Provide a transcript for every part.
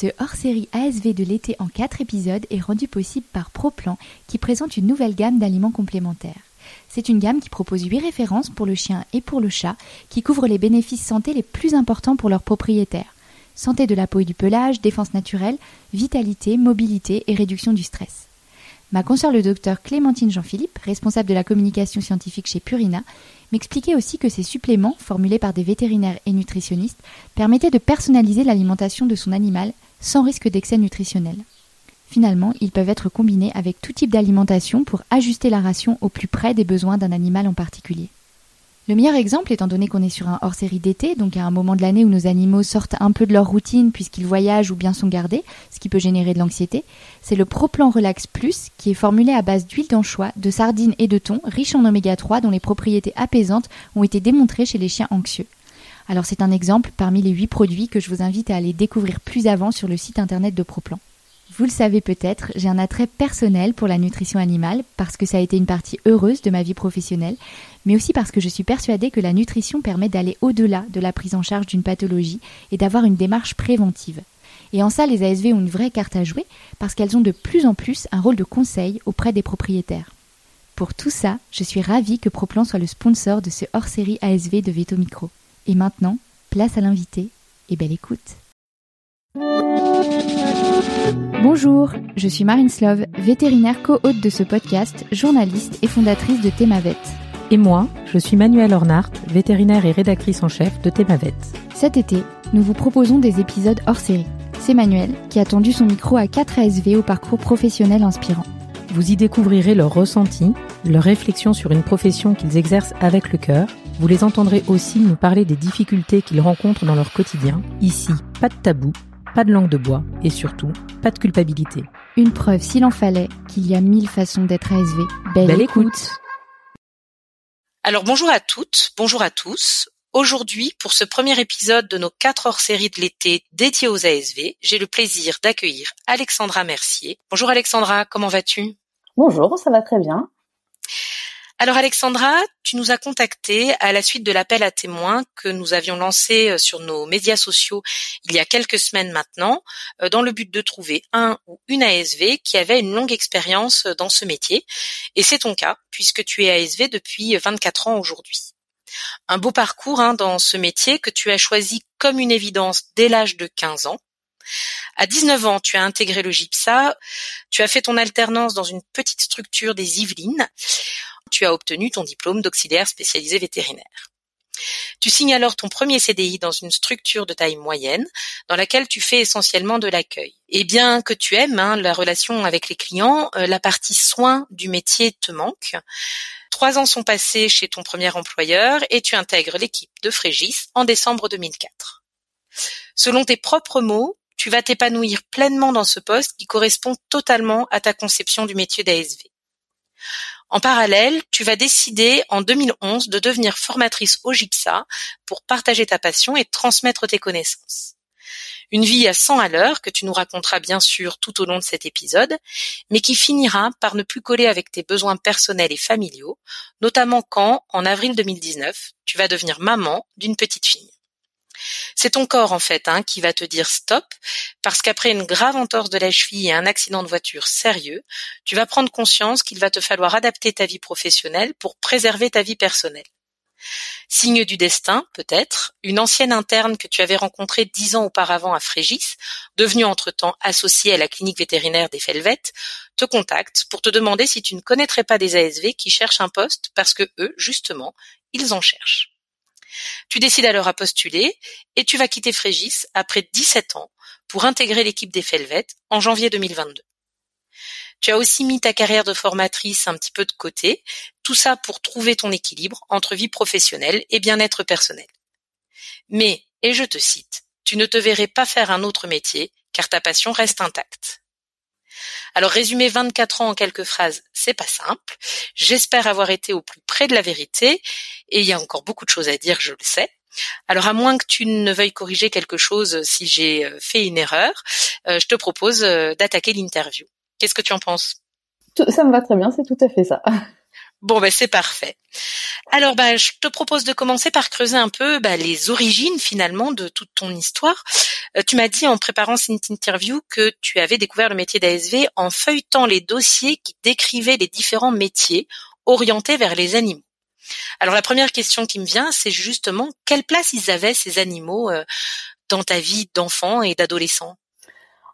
Ce hors-série ASV de l'été en 4 épisodes est rendu possible par ProPlan qui présente une nouvelle gamme d'aliments complémentaires. C'est une gamme qui propose 8 références pour le chien et pour le chat qui couvrent les bénéfices santé les plus importants pour leurs propriétaires. Santé de la peau et du pelage, défense naturelle, vitalité, mobilité et réduction du stress. Ma consoeur le docteur Clémentine Jean-Philippe, responsable de la communication scientifique chez Purina, m'expliquait aussi que ces suppléments, formulés par des vétérinaires et nutritionnistes, permettaient de personnaliser l'alimentation de son animal sans risque d'excès nutritionnel. Finalement, ils peuvent être combinés avec tout type d'alimentation pour ajuster la ration au plus près des besoins d'un animal en particulier. Le meilleur exemple, étant donné qu'on est sur un hors-série d'été, donc à un moment de l'année où nos animaux sortent un peu de leur routine puisqu'ils voyagent ou bien sont gardés, ce qui peut générer de l'anxiété, c'est le ProPlan Relax Plus qui est formulé à base d'huile d'anchois, de sardines et de thon, riche en oméga 3 dont les propriétés apaisantes ont été démontrées chez les chiens anxieux. Alors c'est un exemple parmi les 8 produits que je vous invite à aller découvrir plus avant sur le site internet de ProPlan. Vous le savez peut-être, j'ai un attrait personnel pour la nutrition animale parce que ça a été une partie heureuse de ma vie professionnelle, mais aussi parce que je suis persuadée que la nutrition permet d'aller au-delà de la prise en charge d'une pathologie et d'avoir une démarche préventive. Et en ça, les ASV ont une vraie carte à jouer parce qu'elles ont de plus en plus un rôle de conseil auprès des propriétaires. Pour tout ça, je suis ravie que Proplan soit le sponsor de ce hors-série ASV de Veto Micro. Et maintenant, place à l'invité et belle écoute. Bonjour, je suis Marine Slove, vétérinaire co-hôte de ce podcast, journaliste et fondatrice de Thémavet. Et moi, je suis Manuelle Ornart, vétérinaire et rédactrice en chef de Thémavet. Cet été, nous vous proposons des épisodes hors série. C'est Manuel qui a tendu son micro à 4 ASV au parcours professionnel inspirant. Vous y découvrirez leurs ressentis, leurs réflexions sur une profession qu'ils exercent avec le cœur. Vous les entendrez aussi nous parler des difficultés qu'ils rencontrent dans leur quotidien. Ici, pas de tabou, pas de langue de bois et surtout, pas de culpabilité. Une preuve, s'il en fallait, qu'il y a mille façons d'être ASV. Belle, écoute. Alors bonjour à toutes, bonjour à tous. Aujourd'hui, pour ce premier épisode de nos quatre hors-séries de l'été dédiés aux ASV, j'ai le plaisir d'accueillir Alexandra Mercier. Bonjour Alexandra, comment vas-tu? Bonjour, ça va très bien. Alors Alexandra, tu nous as contacté à la suite de l'appel à témoins que nous avions lancé euh, sur nos médias sociaux il y a quelques semaines maintenant, euh, dans le but de trouver un ou une ASV qui avait une longue expérience euh, dans ce métier. Et c'est ton cas, puisque tu es ASV depuis 24 ans aujourd'hui. Un beau parcours hein, dans ce métier que tu as choisi comme une évidence dès l'âge de 15 ans. À 19 ans, tu as intégré le GIPSA, tu as fait ton alternance dans une petite structure des Yvelines tu as obtenu ton diplôme d'auxiliaire spécialisé vétérinaire. Tu signes alors ton premier CDI dans une structure de taille moyenne, dans laquelle tu fais essentiellement de l'accueil. Et bien que tu aimes hein, la relation avec les clients, euh, la partie soins du métier te manque. Trois ans sont passés chez ton premier employeur et tu intègres l'équipe de Frégis en décembre 2004. Selon tes propres mots, tu vas t'épanouir pleinement dans ce poste qui correspond totalement à ta conception du métier d'ASV. En parallèle, tu vas décider en 2011 de devenir formatrice au GIPSA pour partager ta passion et transmettre tes connaissances. Une vie à 100 à l'heure que tu nous raconteras bien sûr tout au long de cet épisode, mais qui finira par ne plus coller avec tes besoins personnels et familiaux, notamment quand, en avril 2019, tu vas devenir maman d'une petite fille. C'est ton corps en fait hein, qui va te dire stop, parce qu'après une grave entorse de la cheville et un accident de voiture sérieux, tu vas prendre conscience qu'il va te falloir adapter ta vie professionnelle pour préserver ta vie personnelle. Signe du destin, peut-être, une ancienne interne que tu avais rencontrée dix ans auparavant à Frégis, devenue entre-temps associée à la clinique vétérinaire des Felvettes, te contacte pour te demander si tu ne connaîtrais pas des ASV qui cherchent un poste parce que eux, justement, ils en cherchent. Tu décides alors à postuler et tu vas quitter Frégis après 17 ans pour intégrer l'équipe des Felvettes en janvier 2022. Tu as aussi mis ta carrière de formatrice un petit peu de côté, tout ça pour trouver ton équilibre entre vie professionnelle et bien-être personnel. Mais, et je te cite, tu ne te verrais pas faire un autre métier car ta passion reste intacte. Alors résumer 24 ans en quelques phrases, c'est pas simple. J'espère avoir été au plus près de la vérité et il y a encore beaucoup de choses à dire, je le sais. Alors à moins que tu ne veuilles corriger quelque chose si j'ai euh, fait une erreur, euh, je te propose euh, d'attaquer l'interview. Qu'est-ce que tu en penses? Ça me va très bien, c'est tout à fait ça. Bon, ben c'est parfait. Alors, ben, je te propose de commencer par creuser un peu ben, les origines finalement de toute ton histoire. Euh, tu m'as dit en préparant cette interview que tu avais découvert le métier d'ASV en feuilletant les dossiers qui décrivaient les différents métiers orientés vers les animaux. Alors la première question qui me vient, c'est justement quelle place ils avaient ces animaux euh, dans ta vie d'enfant et d'adolescent?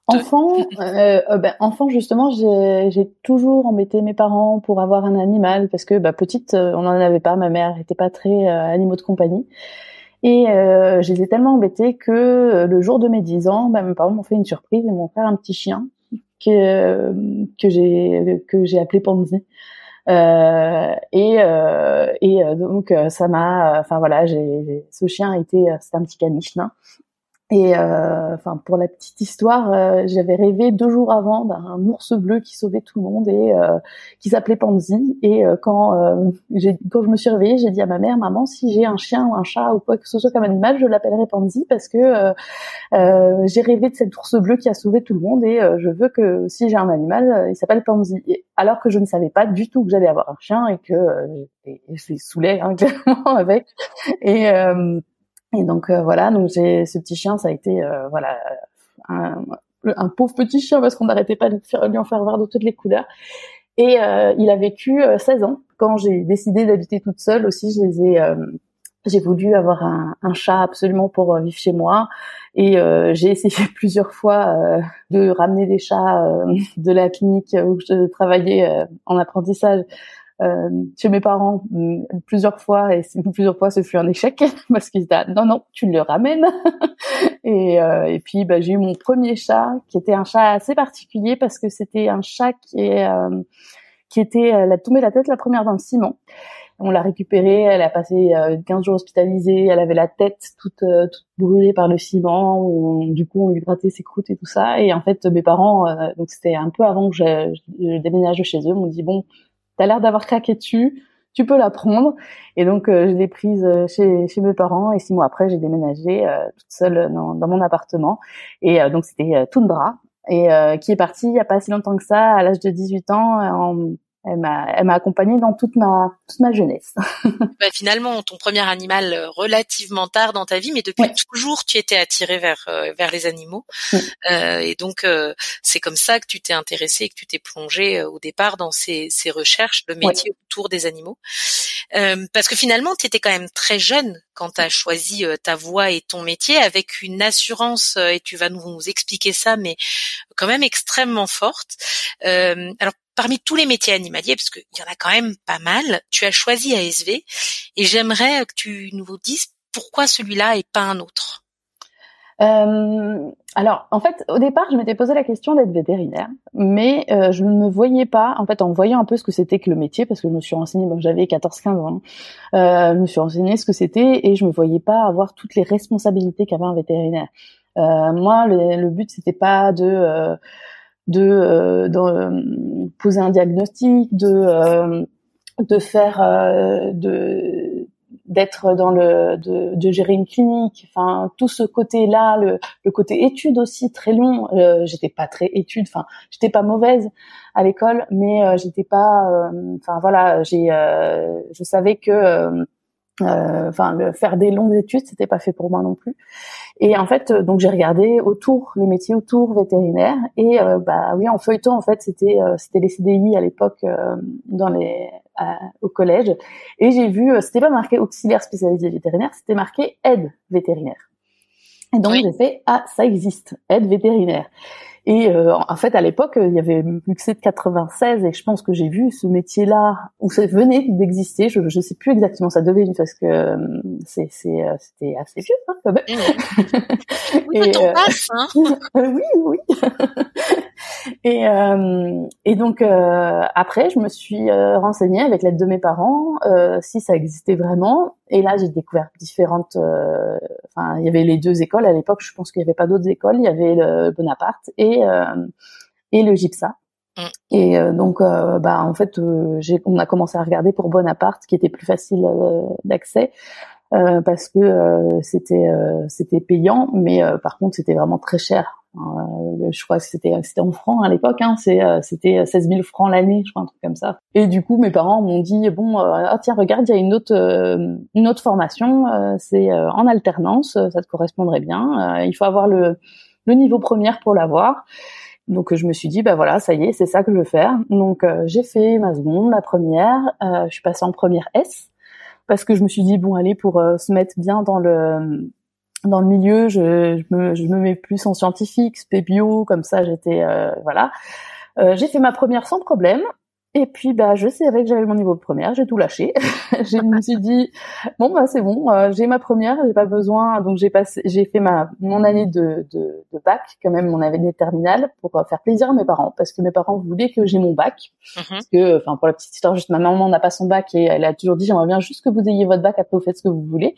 Enfant, euh, euh, ben, enfant justement, j'ai toujours embêté mes parents pour avoir un animal parce que bah, petite, euh, on n'en avait pas. Ma mère n'était pas très animaux de compagnie. Et euh, je les ai tellement embêtés que le jour de mes 10 ans, bah, mes parents m'ont fait une surprise et m'ont fait un petit chien que que j'ai que j'ai appelé Pansy. Euh, et et donc ça m'a, enfin voilà, j'ai ce chien a été, c'était un petit caniche nain. Et euh, enfin, pour la petite histoire, euh, j'avais rêvé deux jours avant d'un ours bleu qui sauvait tout le monde et euh, qui s'appelait Pansy. Et quand quand je me suis réveillée, j'ai dit à ma mère, maman, si j'ai un chien ou un chat ou quoi que ce soit comme animal, je l'appellerai Pansy parce que j'ai rêvé de cet ours bleu qui a sauvé tout le monde et je veux que si j'ai un animal, il s'appelle Pansy. Alors que je ne savais pas du tout que j'allais avoir un chien et que j'étais saoulée hein, clairement avec. Et et donc euh, voilà, donc j'ai ce petit chien, ça a été euh, voilà un, un, pauvre petit chien parce qu'on n'arrêtait pas de lui en faire voir de toutes les couleurs. Et euh, il a vécu 16 ans. Quand j'ai décidé d'habiter toute seule aussi, je les ai j'ai voulu avoir un, chat absolument pour vivre chez moi et euh, j'ai essayé plusieurs fois euh, de ramener des chats de la clinique où je travaillais en apprentissage euh, chez mes parents mm, plusieurs fois et plusieurs fois ce fut un échec parce qu'ils disaient non non tu le ramènes et, euh, et puis bah, j'ai eu mon premier chat qui était un chat assez particulier parce que c'était un chat qui est euh, qui était elle a tombé la tête la première dans le ciment on l'a récupérée, elle a passé 15 jours hospitalisée, elle avait la tête toute, toute brûlée par le ciment, du coup on lui grattait ses croûtes et tout ça. Et en fait mes parents, donc c'était un peu avant que je déménage chez eux, m'ont dit bon, t'as l'air d'avoir craqué dessus, tu peux la prendre. Et donc, euh, je l'ai prise euh, chez, chez mes parents et six mois après, j'ai déménagé euh, toute seule dans, dans, mon appartement. Et donc, c'était Tundra, et qui est partie il n'y a pas si longtemps que ça, à l'âge de 18 ans, en, elle m'a elle m'a accompagnée dans toute ma toute ma jeunesse. bah, finalement, ton premier animal euh, relativement tard dans ta vie, mais depuis toujours tu étais attirée vers euh, vers les animaux, euh, et donc euh, c'est comme ça que tu t'es intéressée, que tu t'es plongée au départ dans ces ces recherches de métiers autour des animaux, parce que finalement tu étais quand même très jeune quand tu as choisi ta voie et ton métier avec une assurance et tu vas nous, nous expliquer ça, mais quand même extrêmement forte. alors parmi tous les métiers animaliers, parce qu'il y en a quand même pas mal, tu as choisi ASV et j'aimerais que tu nous dises pourquoi celui-là et pas un autre. Euh, alors, en fait, au départ, je m'étais posé la question d'être vétérinaire, mais euh, je ne me voyais pas, en fait, en voyant un peu ce que c'était que le métier, parce que je me suis renseignée, bon, j'avais 14-15 ans, euh, je me suis renseignée ce que c'était, et je me voyais pas avoir toutes les responsabilités qu'avait un vétérinaire. Euh, moi, le, le but, c'était pas de euh, de, euh, de, poser un diagnostic, de euh, de faire euh, de d'être dans le de, de, gérer une clinique. Enfin tout ce côté là le, le côté études aussi très long. Euh, j'étais pas très étude enfin j'étais pas mauvaise à l'école mais j'étais pas enfin voilà j'ai je savais que euh, enfin, le faire des longues études, c'était pas fait pour moi non plus. Et en fait, euh, donc j'ai regardé autour les métiers autour vétérinaires et euh, bah oui, en feuilleton en fait, c'était c'était les CDI à l'époque dans les au collège et j'ai vu c'était pas marqué auxiliaire spécialisé vétérinaire, c'était marqué aide vétérinaire. Et donc j'ai fait ah ça existe aide vétérinaire. Et euh, en fait, à l'époque, il y avait Luxé de 96 et je pense que j'ai vu ce métier-là où ça venait d'exister. Je ne sais plus exactement, ça devait parce que euh, c'est euh, c'était assez vieux hein, quand même. oui, et, passe, hein oui, oui. et, et donc après, je me suis renseignée avec l'aide de mes parents si ça existait vraiment. Et là, j'ai découvert différentes. Enfin, il y avait les deux écoles à l'époque. Je pense qu'il n'y avait pas d'autres écoles. Il y avait le Bonaparte et et euh, le gypsa. Mm. Et euh, donc, euh, bah en fait, on a commencé à regarder pour Bonaparte, qui était plus facile d'accès. parce que c'était c'était payant, mais par contre c'était vraiment très cher. Hein, je crois que c'était c'était en francs à l'époque, hein, c'est c'était 16 000 francs l'année, je crois un truc comme ça. Et du coup, mes parents m'ont dit bon, ah, tiens, regarde, il y a une autre une autre formation, c'est en alternance, ça te correspondrait bien. il faut avoir le le niveau première pour l'avoir. Donc je me suis dit bah voilà ça y est c'est ça que je veux faire. Donc j'ai fait ma seconde, ma première, je suis passée en première S parce que je me suis dit bon allez pour se mettre bien dans le dans le milieu, je, je, me, je me mets plus en scientifique, spé bio, comme ça j'étais euh, voilà. Euh, j'ai fait ma première sans problème. Et puis bah je savais que j'avais mon niveau de première, j'ai tout lâché. je me suis dit bon bah c'est bon, euh, j'ai ma première, j'ai pas besoin donc j'ai passé j'ai fait ma mon année de, de, de bac quand même mon année de terminale pour euh, faire plaisir à mes parents parce que mes parents voulaient que j'ai mon bac mhm. parce que enfin pour la petite histoire juste ma maman n'a pas son bac et elle a toujours dit j'aimerais bien juste que vous ayez votre bac après vous faites ce que vous voulez.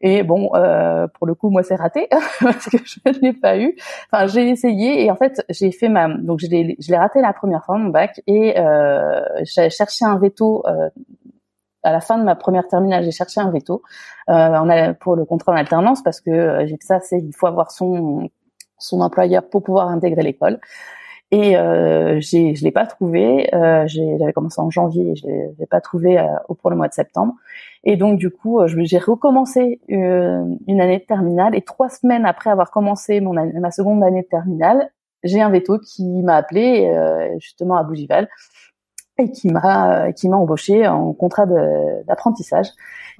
Et bon, euh, pour le coup, moi, c'est raté parce que je ne l'ai pas eu. Enfin, j'ai essayé et en fait, j'ai fait ma. Donc, je l'ai, je l'ai raté la première fois mon bac et euh, j'ai cherché un veto. Euh, à la fin de ma première terminale, j'ai cherché un veto euh, pour le contrat en alternance parce que euh, j'ai ça, c'est il faut avoir son son employeur pour pouvoir intégrer l'école. Et euh, je l'ai pas trouvé. Euh, j'avais commencé en janvier, et je l'ai, pas trouvé euh, pour le mois de septembre. Et donc du coup, euh, j'ai recommencé euh, une année de terminale. Et trois semaines après avoir commencé mon ma seconde année de terminale, j'ai un veto qui m'a appelé justement à Bougival et qui m'a qui m'a embauché en contrat d'apprentissage.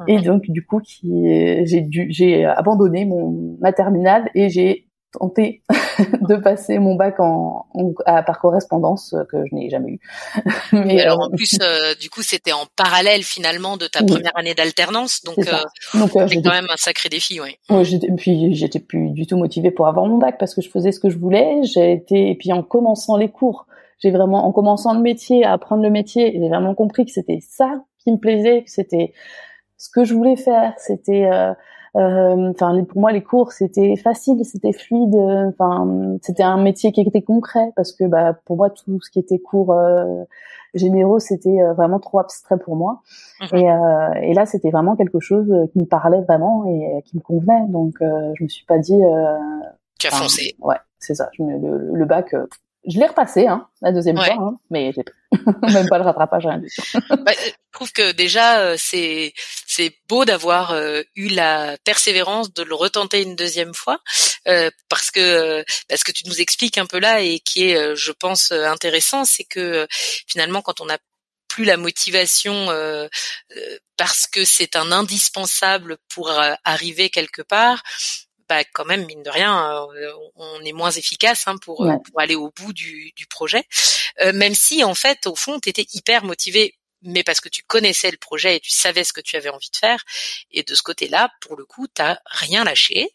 Et donc du coup, qui j'ai dû j'ai abandonné mon ma terminale et j'ai tenté de passer mon bac en, à, par correspondance euh, que je n'ai jamais eu. Mais alors en euh, plus, euh, du coup, c'était en parallèle finalement de ta première année d'alternance, donc c'était quand même un sacré défi, oui. Oui, j'étais, puis j'étais plus du tout motivée pour avoir mon bac parce que je faisais ce que je voulais. J'ai été et puis en commençant les cours, j'ai vraiment en commençant le métier, à apprendre le métier, j'ai vraiment compris que c'était ça qui me plaisait, que c'était ce que je voulais faire, c'était euh, enfin, pour moi, les cours c'était facile, c'était fluide. Enfin, c'était un métier qui était concret parce que, bah, pour moi, tout ce qui était cours euh, généraux, c'était euh, vraiment trop abstrait pour moi. Mhm. Et, euh, et, là, c'était vraiment quelque chose qui me parlait vraiment et qui me convenait. Donc, je me suis pas dit. tu as foncé. Ouais, c'est ça. Je me, le, le, bac, je l'ai repassé, hein, la deuxième fois, hein, mais j'ai même pas le rattrapage, rien du tout. bah, je trouve que déjà euh, c'est c'est beau d'avoir euh, eu la persévérance de le retenter une deuxième fois, euh, parce que parce que tu nous expliques un peu là et qui est, je pense, intéressant, c'est que finalement quand on a plus la motivation parce que c'est un indispensable pour arriver quelque part, bah, quand même mine de rien, euh, on est moins efficace hein, pour, euh, pour, aller au bout du, du projet. Euh, même si en fait, au fond, tu étais hyper motivé mais parce que tu connaissais le projet et tu savais ce que tu avais envie de faire. Et de ce côté-là, pour le coup, t'as rien lâché.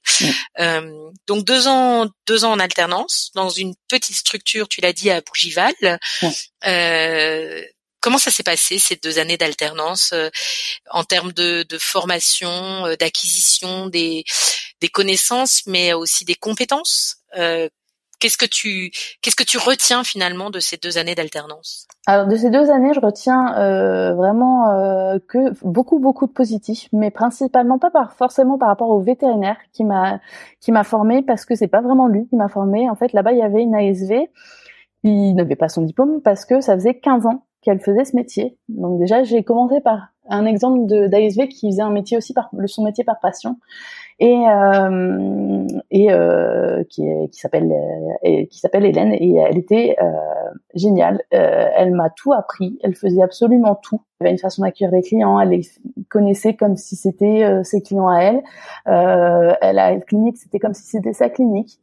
Euh, donc deux ans, deux ans en alternance dans une petite structure, tu l'as dit à Bougival. Euh, Comment ça s'est passé ces deux années d'alternance euh, en termes de, de formation, euh, d'acquisition des, des connaissances, mais aussi des compétences euh, Qu'est-ce que tu qu'est-ce que tu retiens finalement de ces deux années d'alternance? Alors de ces deux années, je retiens euh, vraiment euh, que beaucoup beaucoup de positifs, mais principalement pas par forcément par rapport au vétérinaire qui m'a qui m'a formé parce que c'est pas vraiment lui qui m'a formé. En fait, là-bas il y avait une ASV. Il n'avait pas son diplôme parce que ça faisait 15 ans qu'elle faisait ce métier. Donc déjà, j'ai commencé par un exemple d'ASV qui faisait un métier aussi par son métier par passion et euh, et euh, qui, qui s'appelle euh, qui s'appelle Hélène et elle était euh, géniale. Euh, elle m'a tout appris. Elle faisait absolument tout. Elle avait une façon d'accueillir les clients. Elle les connaissait comme si c'était euh, ses clients à elle. elle a une clinique, c'était comme si c'était sa clinique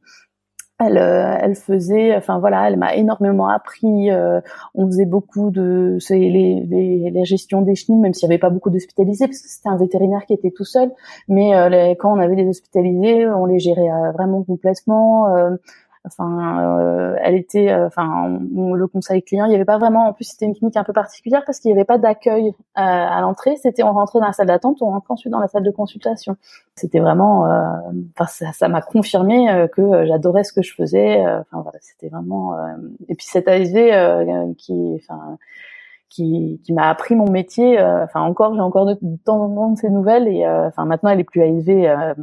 elle, euh, elle faisait, enfin voilà, elle m'a énormément appris. Euh, on faisait beaucoup de les, les, les gestions des chenilles, même s'il n'y avait pas beaucoup d'hospitalisés, parce que c'était un vétérinaire qui était tout seul. Mais euh, quand on avait des hospitalisés, on les gérait vraiment complètement. Enfin, euh, elle était, euh, enfin, le conseil client, il n'y avait pas vraiment. En plus, c'était une clinique un peu particulière parce qu'il n'y avait pas d'accueil à, à l'entrée. C'était on rentrait dans la salle d'attente, on rentrait ensuite dans la salle de consultation. C'était vraiment, euh, enfin, ça m'a confirmé que j'adorais ce que je faisais. Enfin voilà, c'était vraiment. et puis cette ASV qui, enfin qui, qui m'a appris mon métier. Enfin encore, j'ai encore de, temps en temps de ces nouvelles et enfin maintenant elle est plus ASV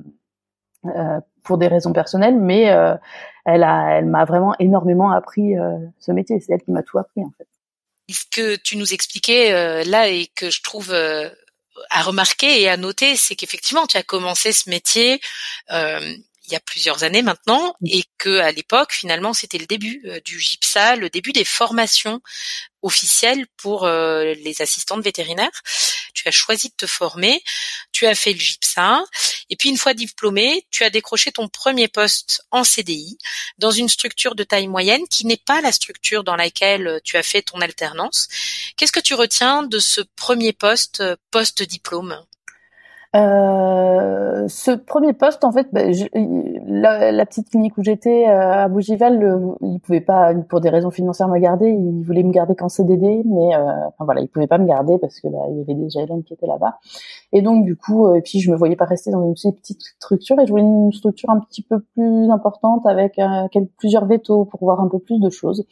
euh, pour des raisons personnelles, mais elle a, elle m'a vraiment énormément appris ce métier. C'est elle qui m'a tout appris en fait. Ce que tu nous expliquais là et que je trouve à remarquer et à noter, c'est qu'effectivement, tu as commencé ce métier il y a plusieurs années maintenant et que à l'époque finalement c'était le début euh, du GIPSA, le début des formations officielles pour euh, les assistantes vétérinaires. Tu as choisi de te former, tu as fait le GIPSA et puis une fois diplômé, tu as décroché ton premier poste en CDI dans une structure de taille moyenne qui n'est pas la structure dans laquelle tu as fait ton alternance. Qu'est-ce que tu retiens de ce premier poste euh, post-diplôme? Euh, ce premier poste, en fait, bah, la, la, petite clinique où j'étais euh, à Bougival, le, il pouvait pas, pour des raisons financières, me garder. Il voulait me garder qu'en CDD, mais euh, enfin voilà, il pouvait pas me garder parce que bah, il y avait déjà Hélène qui était là-bas. Et donc du coup, et puis je me voyais pas rester dans une petite structure et je voulais une structure un petit peu plus importante avec plusieurs vétos pour voir un peu plus de choses.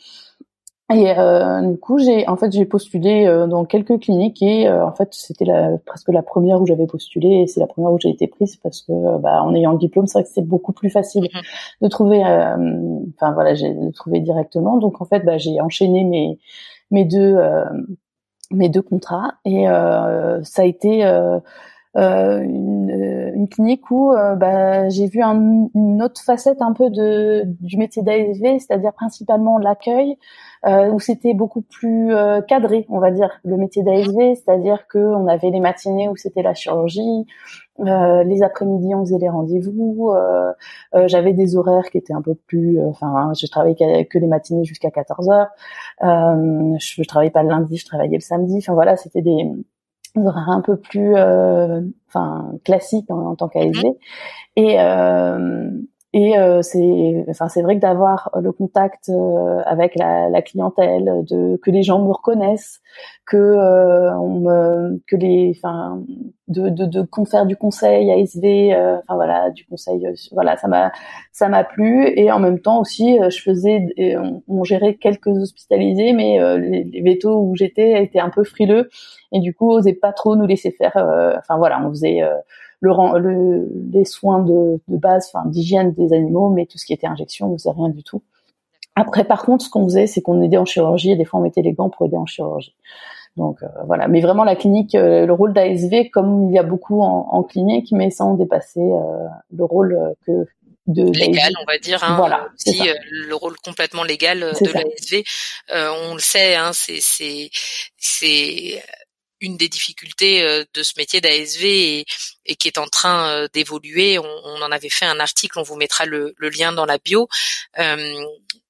Et euh, du coup, j'ai en fait j'ai postulé euh, dans quelques cliniques et euh, en fait c'était la, presque la première où j'avais postulé et c'est la première où j'ai été prise parce que bah, en ayant le diplôme, c'est vrai que c'est beaucoup plus facile mhm. de trouver. Enfin voilà, j'ai de trouver directement. Donc en fait, bah, j'ai enchaîné mes mes deux mes deux contrats et ça a été euh, une, une, clinique où euh, bah, j'ai vu un, une autre facette un peu de, du métier d'ASV, c'est-à-dire principalement l'accueil, euh, où c'était beaucoup plus cadré, on va dire, le métier d'ASV, c'est-à-dire que on avait les matinées où c'était la chirurgie, les après-midi on faisait les rendez-vous, j'avais des horaires qui étaient un peu plus, enfin, je travaillais que les matinées jusqu'à 14 heures, je, je travaillais pas le lundi, je travaillais le samedi, enfin voilà, c'était des un peu plus euh, enfin classique en, tant qu'ASV et euh, et euh, c'est enfin c'est vrai que d'avoir le contact euh, avec la, la, clientèle de que les gens me reconnaissent que euh, on me, que les enfin de, de, de faire du conseil ASV enfin voilà du conseil voilà ça m'a ça m'a plu. Et en même temps aussi je faisais on, on gérait quelques hospitalisés mais les, les vétos où j'étais étaient un peu frileux. Et du coup osaient pas trop nous laisser faire enfin voilà on faisait le, le, les soins de, de base, enfin d'hygiène des animaux, mais tout ce qui était injection, on faisait rien du tout. Après, par contre, ce qu'on faisait, c'est qu'on aidait en chirurgie et des fois on mettait les gants pour aider en chirurgie. Donc euh, voilà, mais vraiment la clinique, euh, le rôle d'ASV, comme il y a beaucoup en, en, clinique, mais sans dépasser euh, le rôle que de légal, on va dire. Hein, voilà, aussi le rôle complètement légal de l'ASV. on le sait, hein, c'est c'est c'est une des difficultés euh, de ce métier d'ASV et, et, qui est en train euh, d'évoluer. On, en avait fait un article, on vous mettra le, lien dans la bio. Euh,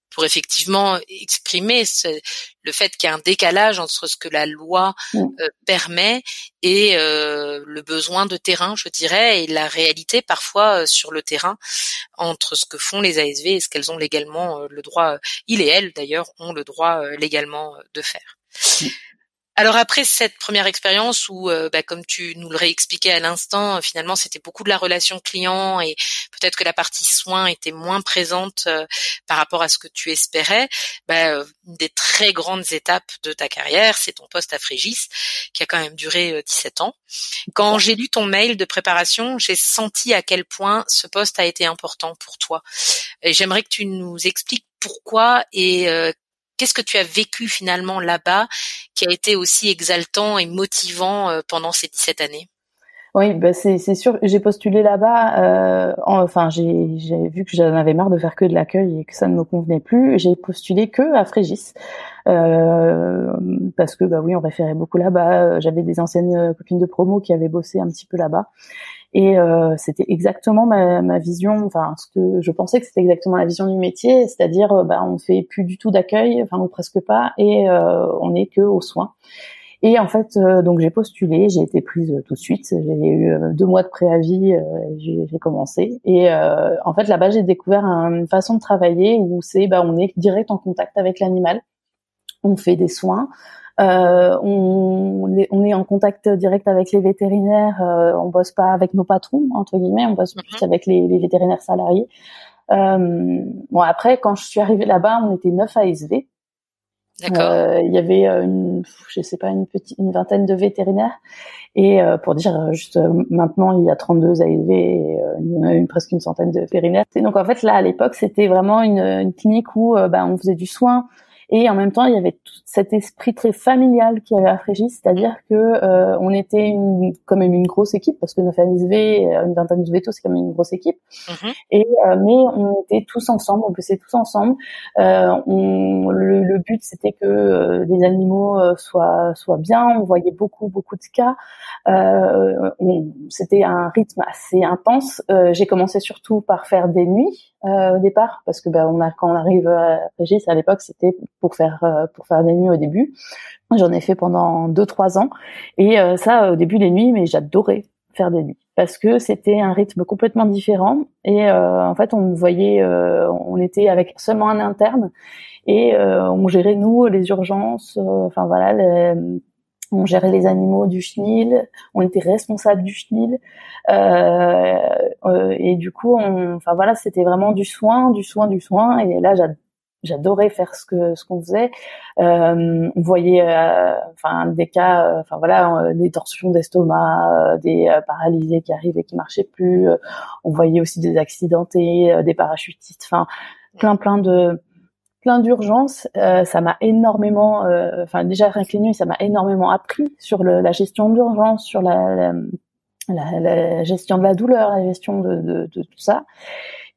pour effectivement exprimer le fait qu'il y a un décalage entre ce que la loi mm. permet et le besoin de terrain, je dirais, et la réalité parfois sur le terrain entre ce que font les ASV et ce qu'elles ont légalement le droit, il et elles d'ailleurs ont le droit légalement de faire. Alors après cette première expérience où, euh, bah, comme tu nous le réexpliquais à l'instant, finalement c'était beaucoup de la relation client et peut-être que la partie soins était moins présente euh, par rapport à ce que tu espérais. Bah, euh, une des très grandes étapes de ta carrière, c'est ton poste à Frégis, qui a quand même duré 17 ans. Quand j'ai lu ton mail de préparation, j'ai senti à quel point ce poste a été important pour toi. Et j'aimerais que tu nous expliques pourquoi et Qu'est-ce que tu as vécu finalement là-bas qui a été aussi exaltant et motivant euh, pendant ces 17 années? Oui, bah c'est sûr. J'ai postulé là-bas. Euh, enfin, j'ai vu que j'en avais marre de faire que de l'accueil et que ça ne me convenait plus. J'ai postulé que à Frégis euh, parce que bah oui, on référait beaucoup là-bas. J'avais des anciennes copines de promo qui avaient bossé un petit peu là-bas. Et euh, c'était exactement ma, ma, vision, enfin ce que je pensais que c'était exactement la vision du métier, c'est-à-dire euh, bah, on fait plus du tout d'accueil, enfin ou presque pas, et euh, on est que aux soins. Et en fait, euh, donc j'ai postulé, j'ai été prise tout de suite. J'ai eu deux mois de préavis, j'ai commencé. Et en fait, là-bas, j'ai découvert une façon de travailler où c'est, bah, on est direct en contact avec l'animal. On fait des soins, euh, on, est, on, est, en contact direct avec les vétérinaires. Euh, on bosse pas avec nos patrons entre guillemets. On bosse plus mhm. avec les, les, vétérinaires salariés. Euh, bon après, quand je suis arrivée là-bas, on était neuf ASV. Euh, il y avait une, je sais pas, une petite, une vingtaine de vétérinaires. Et pour dire juste maintenant, il y a 32 ASV et une, presque une centaine de vétérinaires. Et donc en fait là, à l'époque, c'était vraiment une, une clinique où bah, on faisait du soin, et en même temps, il y avait tout cet esprit très familial qui avait à c'est-à-dire que euh, on était une, quand même une grosse équipe parce que nos V, euh, une vingtaine de vétos, c'est quand même une grosse équipe. Mhm. Et euh, mais on était tous ensemble, on bossait tous ensemble. Euh, on, le, le, but c'était que euh, les animaux soient soient bien. On voyait beaucoup beaucoup de cas. c'était un rythme assez intense. J'ai commencé surtout par faire des nuits au départ parce que ben on a quand on arrive à Régis à l'époque c'était pour faire pour faire des nuits au début. J'en ai fait pendant deux trois ans et euh, ça au début les nuits, mais j'adorais faire des nuits parce que c'était un rythme complètement différent et euh, en fait on voyait, euh, on était avec seulement un interne et on gérait nous les urgences, enfin voilà. On gérait les animaux du chenil, on était responsable du chenil, et du coup, enfin voilà, c'était vraiment du soin, du soin, du soin. Et là, j'adorais faire ce que ce qu'on faisait. Euh, on voyait, euh, enfin des cas, euh, enfin voilà, euh, des torsions d'estomac, des paralysés qui arrivaient qui marchaient plus. on voyait aussi des accidentés, des parachutistes, enfin plein plein de plein d'urgences. ça m'a énormément, enfin déjà rien que les nuits, ça m'a énormément appris sur le, la gestion d'urgence, sur la, la, la, gestion de la douleur, la gestion de, de, de tout ça.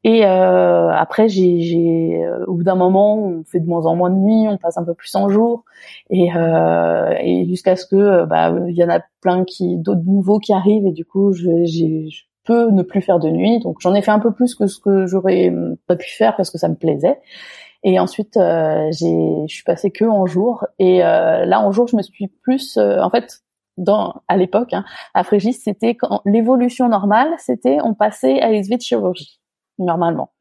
Et euh, après, j'ai, euh, au bout d'un moment, on fait de moins en moins de nuit, on passe un peu plus en jour, et, euh, et jusqu'à ce que, bah, il y en a plein qui, d'autres nouveaux qui arrivent, et du coup, j'ai, peux ne plus faire de nuit. Donc, j'en ai fait un peu plus que ce que j'aurais pu faire parce que ça me plaisait. Et ensuite, euh, je suis passée que en jour. Et euh, là, en jour, je me suis plus, euh, en fait, dans à l'époque, hein, à Frégis, c'était quand l'évolution normale, c'était on passait à l'ISV de chirurgie normalement.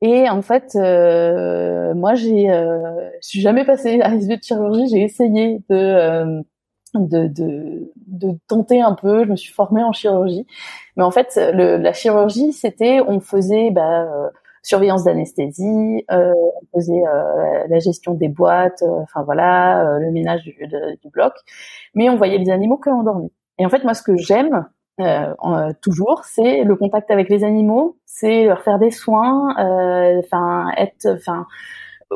Et en fait, euh, moi, j'ai, euh, je suis jamais passée à l'ISV de chirurgie. J'ai essayé de, euh, de, de, de, tenter un peu. Je me suis formée en chirurgie, mais en fait, le, la chirurgie, c'était, on faisait bah, euh, surveillance d'anesthésie, euh, on faisait euh, la gestion des boîtes, enfin voilà, le ménage du, bloc, mais on voyait les animaux que endormis. Et en fait, moi, ce que j'aime, euh, euh, toujours, c'est le contact avec les animaux, c'est leur faire des soins, euh, enfin être, enfin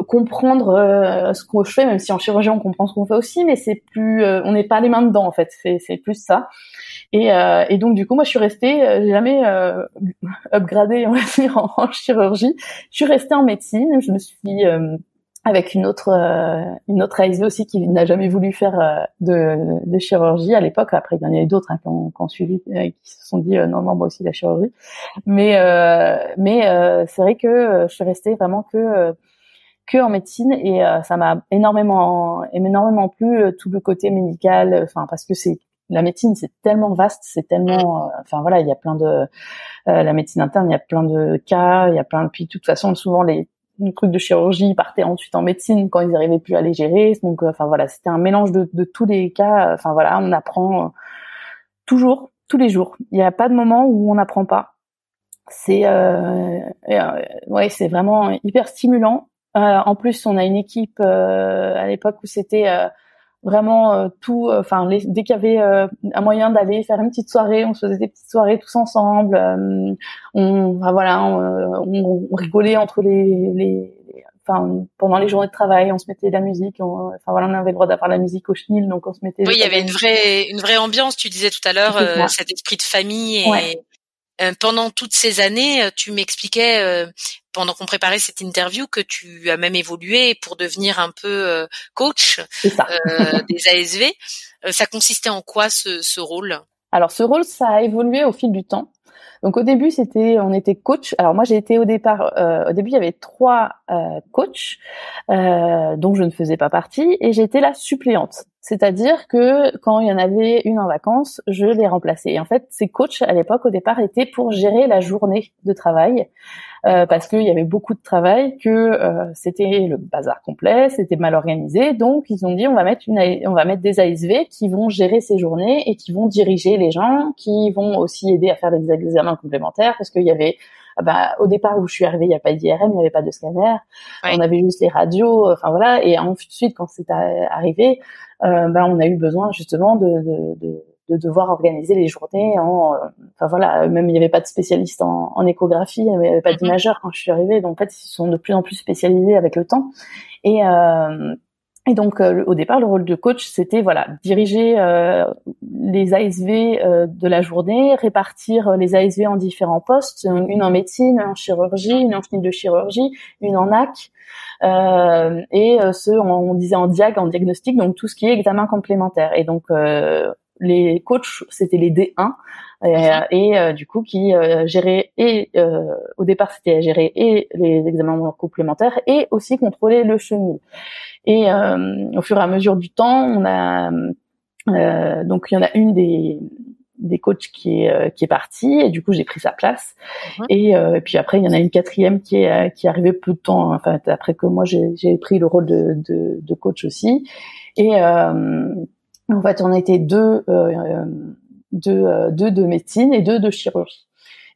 comprendre euh, ce qu'on fait, même si en chirurgie on comprend ce qu'on fait aussi, mais c'est plus, on n'est pas les mains dedans en fait, c'est plus ça. Et, et, donc du coup, moi je suis restée, j'ai jamais upgradé on va dire en, chirurgie. Je suis restée en médecine, je me suis avec une autre euh, une autre ASV aussi qui n'a jamais voulu faire euh, de, de, chirurgie à l'époque. Après, il y en a eu d'autres hein, qui, ont, qui, ont, suivi qui se sont dit non non moi aussi la chirurgie. Mais mais c'est vrai que je suis restée vraiment que que en médecine et ça m'a énormément énormément plu tout le côté médical. Enfin parce que c'est la médecine c'est tellement vaste, c'est tellement enfin voilà il y a plein de la médecine interne il y a plein de cas, il y a plein de puis de toute façon souvent les une truc de chirurgie, partaient ensuite en médecine quand ils n'arrivaient plus à les gérer. Donc, euh, enfin voilà, c'était un mélange de, de, tous les cas. Enfin voilà, on apprend euh, toujours, tous les jours. Il n'y a pas de moment où on n'apprend pas. C'est euh, euh, ouais, c'est vraiment hyper stimulant. en plus, on a une équipe à l'époque où c'était vraiment tout. Enfin, dès qu'il y avait un moyen d'aller faire une petite soirée, on se faisait des petites soirées tous ensemble. on, enfin, voilà, on, on, rigolait entre les, les enfin pendant les journées de travail, on se mettait de la musique. enfin voilà, on avait le droit d'avoir la musique au chenil, donc on se mettait. Oui, il y avait une vraie une vraie ambiance. Tu disais tout à l'heure cet esprit de famille et pendant toutes ces années, tu m'expliquais pendant qu'on préparait cette interview que tu as même évolué pour devenir un peu euh, coach euh, des ASV. Euh, ça consistait en quoi ce, ce rôle? Alors ce rôle, ça a évolué au fil du temps. Donc au début, c'était, on était coach. Alors moi, j'ai été au départ. Euh, au début, il y avait trois euh, coachs, euh, dont je ne faisais pas partie, et j'étais la suppléante. C'est-à-dire que quand il y en avait une en vacances, je les remplaçais. Et en fait, ces coachs à l'époque, au départ, étaient pour gérer la journée de travail. Euh, parce qu'il y avait beaucoup de travail, que euh, c'était le bazar complet, c'était mal organisé. Donc ils ont dit on va mettre une, on va mettre des ASV qui vont gérer ces journées et qui vont diriger les gens, qui vont aussi aider à faire des examens complémentaires parce qu'il y avait ah bah, au départ où je suis arrivée, il n'y a pas d'IRM, il n'y avait pas de scanner, on avait juste les radios, enfin voilà. Et ensuite, quand c'est arrivé, euh, bah, on a eu besoin justement de, de, de de devoir organiser les journées en enfin voilà même il n'y avait pas de spécialistes en, en échographie il n'y avait pas mm-hmm. d'imageurs quand je suis arrivée donc en fait ils sont de plus en plus spécialisés avec le temps et euh, et donc euh, au départ, le rôle de coach, c'était voilà diriger euh, les ASV euh, de la journée, répartir les ASV en différents postes, une en médecine, une en chirurgie, une en clinique de chirurgie, une en AC, et ce on, disait en diag, en diagnostic, donc tout ce qui est examen complémentaire. Et donc les coachs, c'était les D1 et, du coup qui géraient et au départ c'était à gérer et les examens complémentaires et aussi contrôler le chenil. Et euh, au fur et à mesure du temps, on a euh, donc il y en a une des des coachs qui est euh, qui est partie et du coup j'ai pris sa place mhm. et, puis après il y en a une quatrième qui est qui est arrivée peu de temps enfin après que moi j'ai pris le rôle de, de, de coach aussi et en fait on était deux deux deux de médecine et deux de chirurgie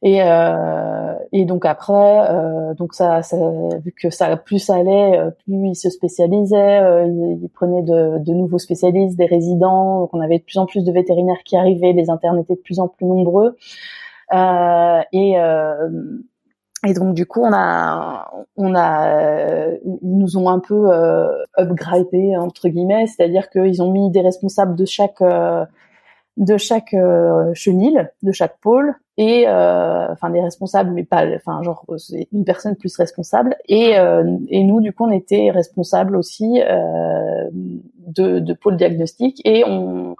et, euh, et donc après, euh, donc ça, ça, vu que ça plus ça allait, euh, plus il se spécialisait, euh, il, prenait de, de, nouveaux spécialistes, des résidents. Donc on avait de plus en plus de vétérinaires qui arrivaient, les internes étaient de plus en plus nombreux. Euh, et et donc du coup, on a, on a, ils nous ont un peu euh, upgradé entre guillemets, c'est-à-dire qu'ils ont mis des responsables de chaque de chaque euh, chenil, de chaque pôle, et euh, enfin des responsables, mais pas, enfin genre une personne plus responsable, et euh, et nous du coup on était responsables aussi de, de pôle diagnostic, et on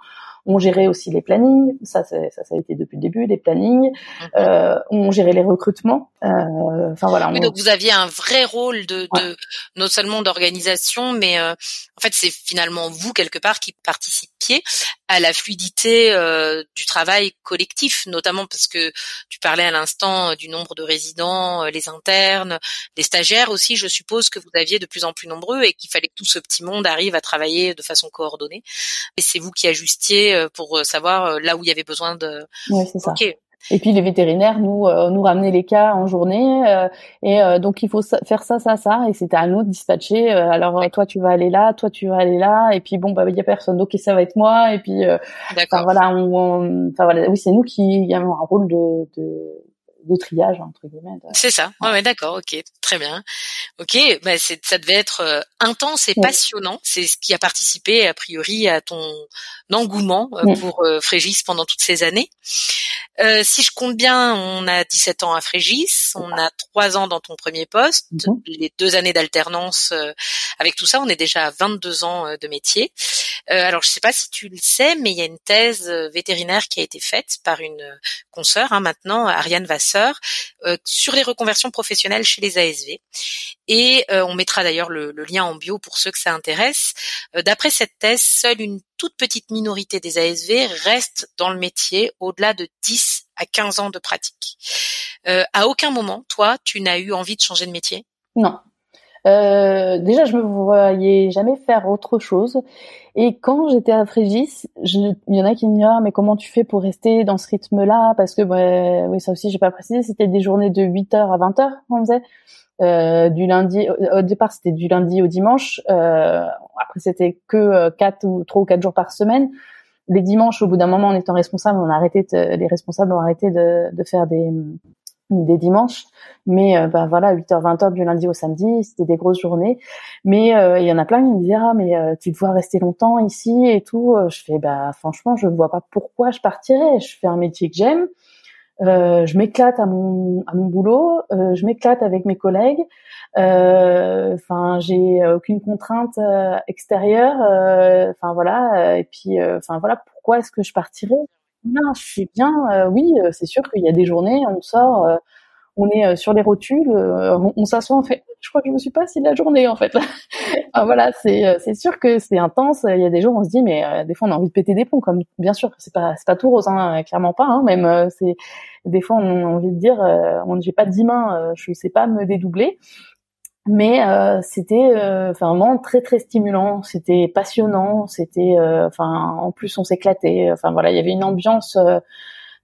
on gérait aussi les plannings, ça, ça, ça a été depuis le début, les plannings. Euh, on gérait les recrutements. Euh, enfin voilà. Donc vous aviez un vrai rôle de, de non seulement d'organisation, mais euh, en fait c'est finalement vous quelque part qui participiez à la fluidité euh, du travail collectif, notamment parce que tu parlais à l'instant du nombre de résidents, les internes, les stagiaires aussi. Je suppose que vous aviez de plus en plus nombreux et qu'il fallait que tout ce petit monde arrive à travailler de façon coordonnée. Et c'est vous qui ajustiez euh, pour euh, savoir euh, là où il y avait besoin de. Oui, c'est ça. Et puis les vétérinaires nous nous ramenaient les cas en journée et donc il faut faire ça ça ça et c'était à nous de dispatcher. alors toi tu vas aller là, toi tu vas aller là et puis bon bah il y a personne donc ça va être moi et puis enfin voilà on, enfin voilà oui c'est nous qui avons un rôle de, de de triage entre guillemets. C'est ça. Ouais, ouais d'accord. Ok, très bien. Ok, bah c'est ça devait être euh, intense et passionnant. C'est ce qui a participé a priori à ton engouement euh, pour euh, Frégis pendant toutes ces années. Euh, si je compte bien, on a 17 ans à Frégis, on a 3 ans dans ton premier poste, les deux années d'alternance. avec tout ça, on est déjà à 22 ans de métier. alors, je sais pas si tu le sais, mais il y a une thèse vétérinaire qui a été faite par une consoeur, hein, maintenant, Ariane Vasseur, sur les reconversions professionnelles chez les ASV. Et on mettra d'ailleurs le, le, lien en bio pour ceux que ça intéresse. D'après cette thèse, seule une toute petite minorité des ASV restent dans le métier au-delà de 10 à 15 ans de pratique. Euh, à aucun moment, toi, tu n'as eu envie de changer de métier? Non. Euh, déjà, je me voyais jamais faire autre chose. Et quand j'étais à Frégis, il y en a qui ah, mais comment tu fais pour rester dans ce rythme-là? Parce que bah, oui, ça aussi, j'ai pas précisé. C'était des journées de 8 heures à 20 heures, on faisait. Euh, du lundi au, départ c'était du lundi au dimanche. Euh, après c'était que euh, quatre ou trois ou quatre jours par semaine. Les dimanches au bout d'un moment en étant responsable on a arrêté de, les responsables ont arrêté de, de faire des des dimanches. Mais euh, ben voilà 8h 20h du lundi au samedi c'était des grosses journées. Mais il y en a plein qui me disaient ah mais tu dois rester longtemps ici et tout. Je fais bah franchement je ne vois pas pourquoi je partirais. Je fais un métier que j'aime euh, je m'éclate à mon à mon boulot, euh, je m'éclate avec mes collègues. Euh, enfin, j'ai aucune contrainte extérieure. Enfin voilà. Et puis, enfin voilà, pourquoi est-ce que je partirais? Non, je suis bien. oui, c'est sûr qu'il y a des journées, on sort on est euh, sur les rotules, euh, on, s'assoit, on fait, je crois que je me suis pas assis de la journée en fait. voilà, c'est euh, c'est sûr que c'est intense. Il y a des jours on se dit mais des fois on a envie de péter des plombs comme bien sûr c'est pas c'est pas tout rose hein, clairement pas. Hein, même c'est des fois on a envie de dire on j'ai pas dix mains, je sais pas me dédoubler. Mais c'était vraiment très très stimulant, c'était passionnant, c'était enfin en plus on s'éclatait. Enfin voilà, il y avait une ambiance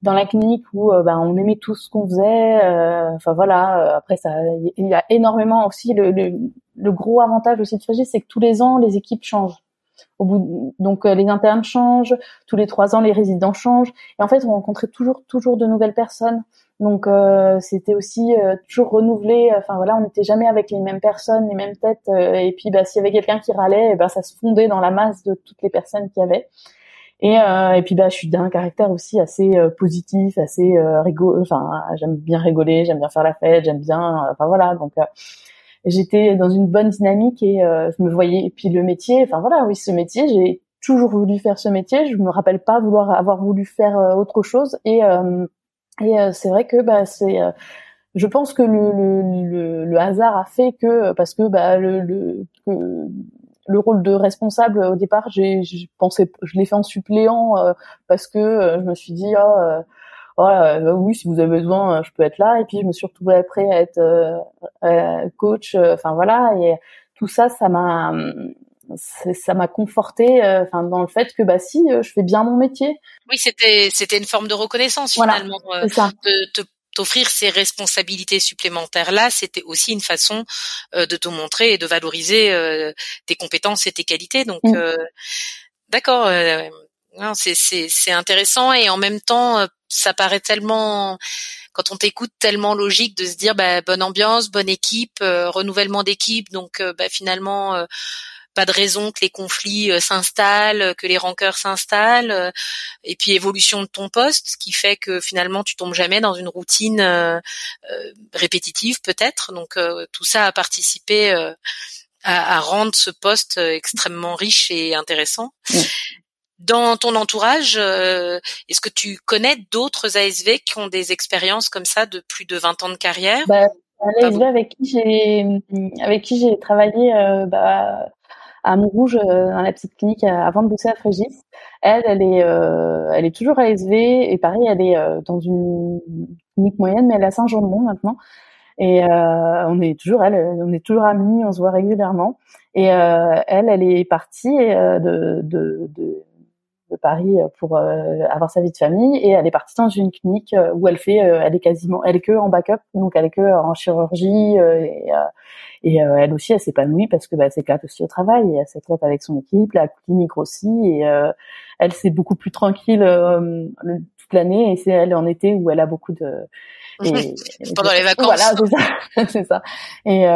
dans la clinique où bah, on aimait tout ce qu'on faisait. Enfin voilà. après ça, il y a énormément aussi le, le, gros avantage aussi de Frégis, c'est que tous les ans les équipes changent. Au bout donc les internes changent, tous les trois ans les résidents changent, et en fait on rencontrait toujours toujours de nouvelles personnes. Donc euh, c'était aussi euh, toujours renouvelé. Enfin voilà, on n'était jamais avec les mêmes personnes, les mêmes têtes. Euh, et puis bah, s'il y avait quelqu'un qui râlait, et eh ben ça se fondait dans la masse de toutes les personnes qui y avait. Et, et puis bah je suis d'un caractère aussi assez positif, assez rigolo. Enfin j'aime bien rigoler, j'aime bien faire la fête, j'aime bien. Enfin voilà donc j'étais dans une bonne dynamique et je me voyais. Et puis le métier, enfin voilà oui ce métier j'ai toujours voulu faire ce métier. Je me rappelle pas vouloir avoir voulu faire autre chose et et euh, c'est vrai que bah c'est euh, je pense que le, le, le, hasard a fait que parce que bah le, le, le rôle de responsable au départ j'ai pensé je l'ai fait en suppléant euh, parce que je me suis dit oh, oh oui si vous avez besoin je peux être là. Et puis je me suis retrouvée après à être coach enfin voilà. Et tout ça ça m'a ça m'a conforté euh, enfin dans le fait que bah si euh, je fais bien mon métier. Oui c'était c'était une forme de reconnaissance finalement euh, de t'offrir ces responsabilités supplémentaires là c'était aussi une façon de te montrer et de valoriser tes compétences et tes qualités donc mm. d'accord c'est c'est c'est intéressant et en même temps ça paraît tellement quand on t'écoute tellement logique de se dire bah, bonne ambiance, bonne équipe, renouvellement d'équipe, donc bah, finalement pas de raison que les conflits euh, s'installent, que les rancœurs s'installent, euh, et puis évolution de ton poste, ce qui fait que finalement tu tombes jamais dans une routine euh, répétitive peut-être. Donc tout ça a participé à, rendre ce poste extrêmement riche et intéressant. Dans ton entourage, est-ce que tu connais d'autres ASV qui ont des expériences comme ça de plus de 20 ans de carrière? Bah, ASV avec qui j'ai avec qui j'ai travaillé bah, à Montrouge, euh, dans la petite clinique, euh, avant de bosser à Frégis. Elle, elle est, euh, elle est toujours ASV et pareil, elle est dans une clinique moyenne, mais elle est à Saint-Jean-de-Mont maintenant. Et on est toujours, elle, on est toujours amis, on se voit régulièrement. Et elle, elle est partie de, de, de de Paris pour avoir sa vie de famille et elle est partie dans une clinique où elle fait elle est quasiment elle est que en backup donc elle est que en chirurgie et, et euh, elle aussi, elle s'épanouit parce que bah, elle s'éclate aussi au travail et elle s'éclate avec son équipe, la clinique aussi. Et euh, elle, c'est beaucoup plus tranquille euh, toute l'année et c'est elle en été où elle a beaucoup de... Et, Pendant les vacances. Voilà, c'est ça. c'est ça. Et...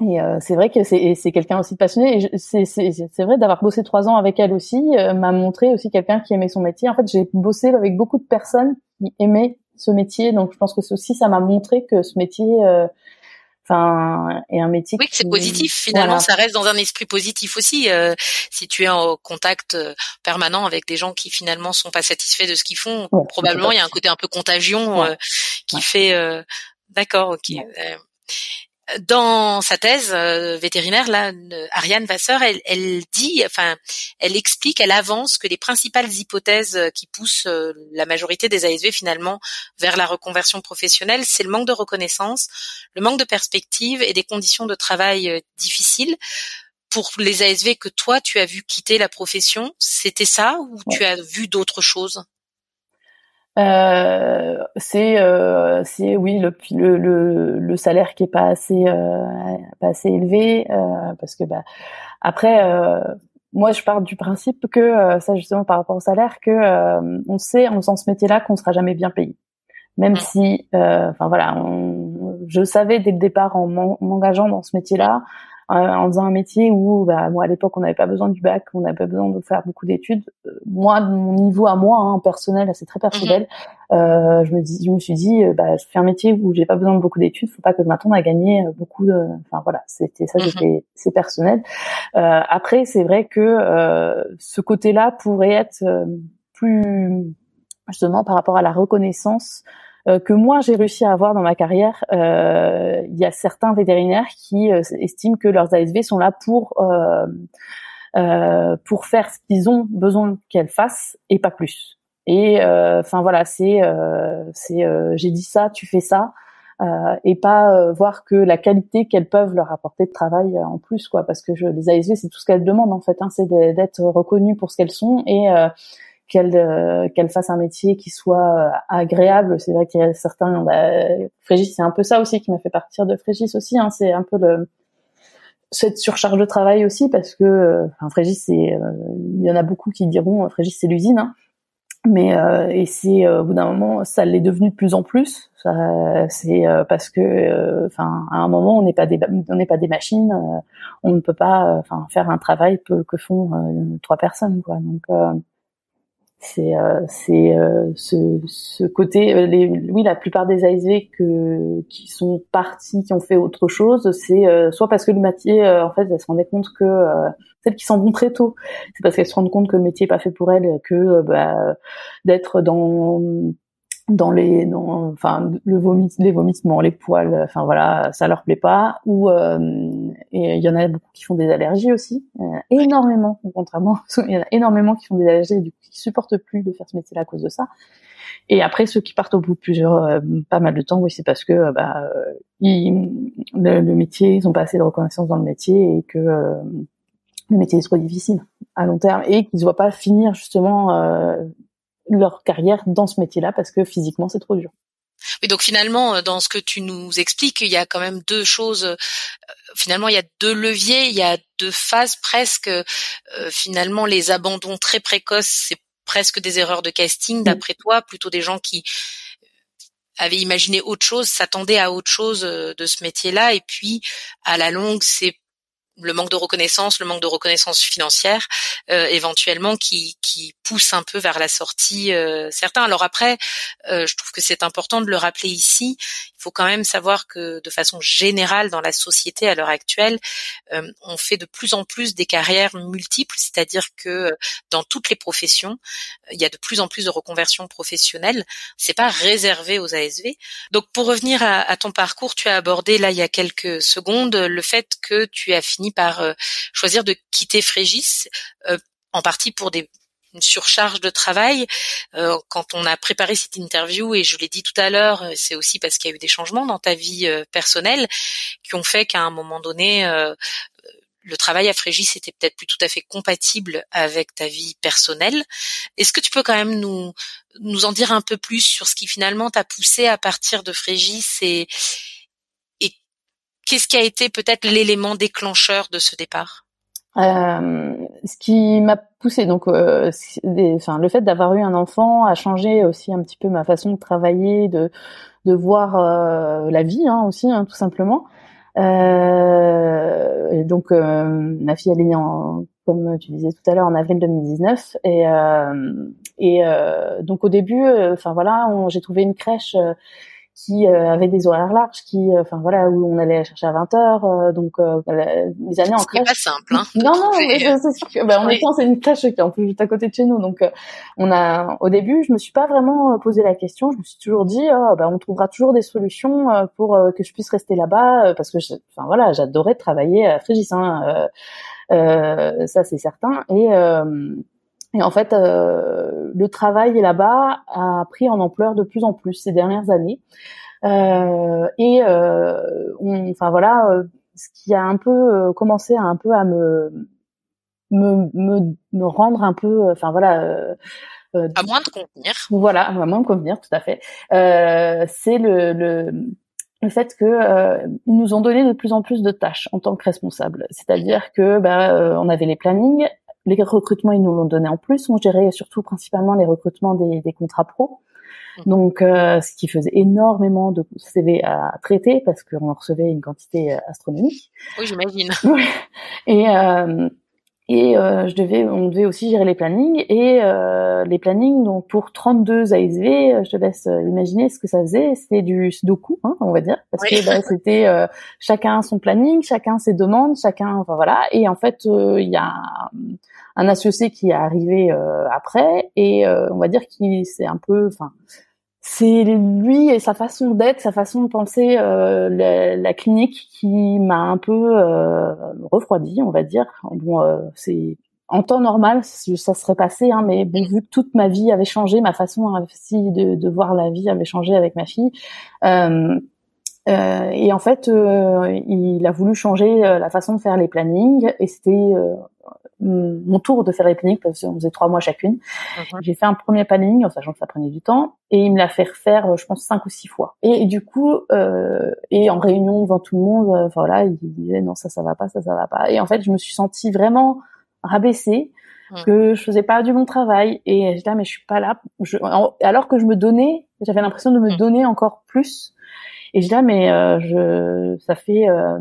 Et c'est vrai que c'est, c'est quelqu'un aussi de passionné. C'est, c'est, c'est vrai d'avoir bossé trois ans avec elle aussi m'a montré aussi quelqu'un qui aimait son métier. En fait, j'ai bossé avec beaucoup de personnes qui aimaient ce métier, donc je pense que aussi ça m'a montré que ce métier Enfin, et un métier. Oui, c'est positif. Finalement, ça reste dans un esprit positif aussi. Euh, si tu es en contact euh, permanent avec des gens qui finalement sont pas satisfaits de ce qu'ils font, probablement il y a un côté un peu contagion euh, qui fait. D'accord, ok dans sa thèse euh, vétérinaire, là, Ariane Vasseur, elle, elle, dit, enfin, elle explique, elle avance que les principales hypothèses euh, qui poussent euh, la majorité des ASV finalement vers la reconversion professionnelle, c'est le manque de reconnaissance, le manque de perspective et des conditions de travail difficiles. Pour les ASV que toi tu as vu quitter la profession, c'était ça ou tu as vu d'autres choses? Euh, c'est euh, c'est oui le, le, le salaire qui est pas assez euh, pas assez élevé euh, parce que bah après moi je pars du principe que ça justement par rapport au salaire que on sait en faisant ce métier-là qu'on sera jamais bien payé. Même si enfin voilà je savais dès le départ en m'engageant dans ce métier-là euh, en faisant un métier où, bah, moi à l'époque, on n'avait pas besoin du bac, on n'avait pas besoin de faire beaucoup d'études. Euh, moi, de mon niveau à moi, hein, personnel, c'est très personnel. Mhm. Euh, je me dis, je me suis dit, euh, bah, je fais un métier où j'ai pas besoin de beaucoup d'études, faut pas que je m'attende à gagner beaucoup de. Enfin voilà, c'était ça, c'était mhm. c'est personnel. Euh, après, c'est vrai que ce côté-là pourrait être plus justement par rapport à la reconnaissance euh, que moi j'ai réussi à avoir dans ma carrière. Euh, il y a certains vétérinaires qui euh, estiment que leurs ASV sont là pour pour faire ce qu'ils ont besoin qu'elles fassent et pas plus. Et enfin voilà, c'est c'est j'ai dit ça, tu fais ça. Euh, et pas voir que la qualité qu'elles peuvent leur apporter de travail en plus quoi parce que je, les ASV c'est tout ce qu'elles demandent en fait hein, c'est d'être reconnues pour ce qu'elles sont et qu'elle qu'elle fasse un métier qui soit agréable. C'est vrai qu'il y a certains. Bah, Frégis, c'est un peu ça aussi qui m'a fait partir de Frégis aussi. Hein, c'est un peu le cette surcharge de travail aussi parce que enfin Frégis c'est il y en a beaucoup qui diront Frégis c'est l'usine hein. mais euh, et c'est au bout d'un moment ça l'est devenu de plus en plus c'est parce que enfin à un moment on n'est pas des on n'est pas des machines on ne peut pas enfin faire un travail que, que font trois personnes quoi donc c'est euh, c'est euh, ce, ce côté euh, les, oui la plupart des ASV que qui sont partis qui ont fait autre chose c'est soit parce que le métier en fait elles se rendaient compte que celles qui s'en vont très tôt c'est parce qu'elles se rendent compte que le métier est pas fait pour elles que bah, d'être dans dans les dans, enfin le vomit les vomissements les poils enfin voilà ça leur plaît pas. Ou euh, et il y en a beaucoup qui font des allergies aussi euh, énormément contrairement il y en a énormément qui font des allergies et du coup qui supportent plus de faire ce métier là à cause de ça. Et après ceux qui partent au bout de plusieurs euh, pas mal de temps oui c'est parce que bah ils, le, métier ils ont pas assez de reconnaissance dans le métier et que le métier est trop difficile à long terme et qu'ils ne voient pas finir justement leur carrière dans ce métier-là parce que physiquement c'est trop dur. Oui, donc finalement, euh, dans ce que tu nous expliques, il y a quand même deux choses. Euh, finalement, il y a deux leviers, il y a deux phases presque. Euh, finalement, les abandons très précoces, c'est presque des erreurs de casting, d'après toi, plutôt des gens qui avaient imaginé autre chose, s'attendaient à autre chose de ce métier-là, et puis à la longue, c'est le manque de reconnaissance, le manque de reconnaissance financière, euh, éventuellement qui, qui pousse un peu vers la sortie euh, certains. Alors après, euh, je trouve que c'est important de le rappeler ici. Il faut quand même savoir que de façon générale dans la société à l'heure actuelle, on fait de plus en plus des carrières multiples, c'est-à-dire que dans toutes les professions, il y a de plus en plus de reconversions professionnelles. C'est pas réservé aux ASV. Donc pour revenir à, à ton parcours, tu as abordé là il y a quelques secondes le fait que tu as fini par euh, choisir de quitter Frégis, euh, en partie pour des une surcharge de travail. Euh, quand on a préparé cette interview, et je l'ai dit tout à l'heure, c'est aussi parce qu'il y a eu des changements dans ta vie personnelle qui ont fait qu'à un moment donné, le travail à Frégis était peut-être plus tout à fait compatible avec ta vie personnelle. Est-ce que tu peux quand même nous nous en dire un peu plus sur ce qui finalement t'a poussé à partir de Frégis et Qu'est-ce qui a été peut-être l'élément déclencheur de ce départ? Euh, ce qui m'a poussé donc euh, le fait d'avoir eu un enfant a changé aussi un petit peu ma façon de travailler de voir euh, la vie hein, aussi hein, tout simplement. Donc ma fille elle est née en comme tu disais tout à l'heure en avril 2019 et et donc au début enfin voilà j'ai trouvé une crèche qui euh, avait des horaires larges, qui, euh, enfin voilà, où on allait chercher à 20 heures, euh, donc les années en crèche. pas simple, hein. Non, non, mais c'est ben, en oui. c'est une crèche qui est en plus juste à côté de chez nous, donc on a, au début, je me suis pas vraiment posé la question, je me suis toujours dit, oh, ben, on trouvera toujours des solutions pour que je puisse rester là-bas, parce que, enfin voilà, j'adorais travailler à Frégis, hein, ça c'est certain, et et en fait, euh, le travail là-bas a pris en ampleur de plus en plus ces dernières années. Euh, et euh, on, enfin voilà, euh, ce qui a un peu euh, commencé à un peu à me me, me, me rendre un peu, enfin voilà. Euh, à moins de convenir. Voilà, à moins de convenir, tout à fait. c'est le, le le fait que euh, ils nous ont donné de plus en plus de tâches en tant que responsables. C'est-à-dire que bah, on avait les plannings, les recrutements, ils nous l'ont donné en plus. On gérait surtout principalement les recrutements des, des contrats pro. Mmh. Donc, euh, ce qui faisait énormément de CV à traiter parce qu'on recevait une quantité euh, astronomique. Oui, j'imagine. et euh, et euh, je devais, on devait aussi gérer les plannings et euh, les plannings. Donc pour 32 ASV, je te laisse imaginer ce que ça faisait. C'était du sudoku, hein, on va dire, parce que bah, c'était euh, chacun son planning, chacun ses demandes, chacun, enfin voilà. Et en fait, il y a un associé qui est arrivé après et on va dire qu'il c'est un peu, enfin c'est lui et sa façon d'être, sa façon de penser euh, la, la, clinique qui m'a un peu euh, refroidi, on va dire. Bon, euh, c'est en temps normal, ça serait passé, hein, mais bon, vu que toute ma vie avait changé, ma façon aussi de, de voir la vie avait changé avec ma fille. Euh, euh, et en fait, il a voulu changer la façon de faire les plannings, et c'était mon tour de faire les plannings parce qu'on faisait trois mois chacune. Mhm. J'ai fait un premier planning en sachant que ça prenait du temps et il me l'a fait refaire, je pense cinq ou six fois. Et, du coup, euh, et en réunion devant tout le monde, euh, voilà, il disait non ça ça va pas, ça ça va pas. Et en fait, je me suis sentie vraiment rabaissée mhm. que je faisais pas du bon travail et j'étais là mais je suis pas là. Je, alors que je me donnais, j'avais l'impression de me mhm. donner encore plus. Et je là mais euh, je, ça fait euh,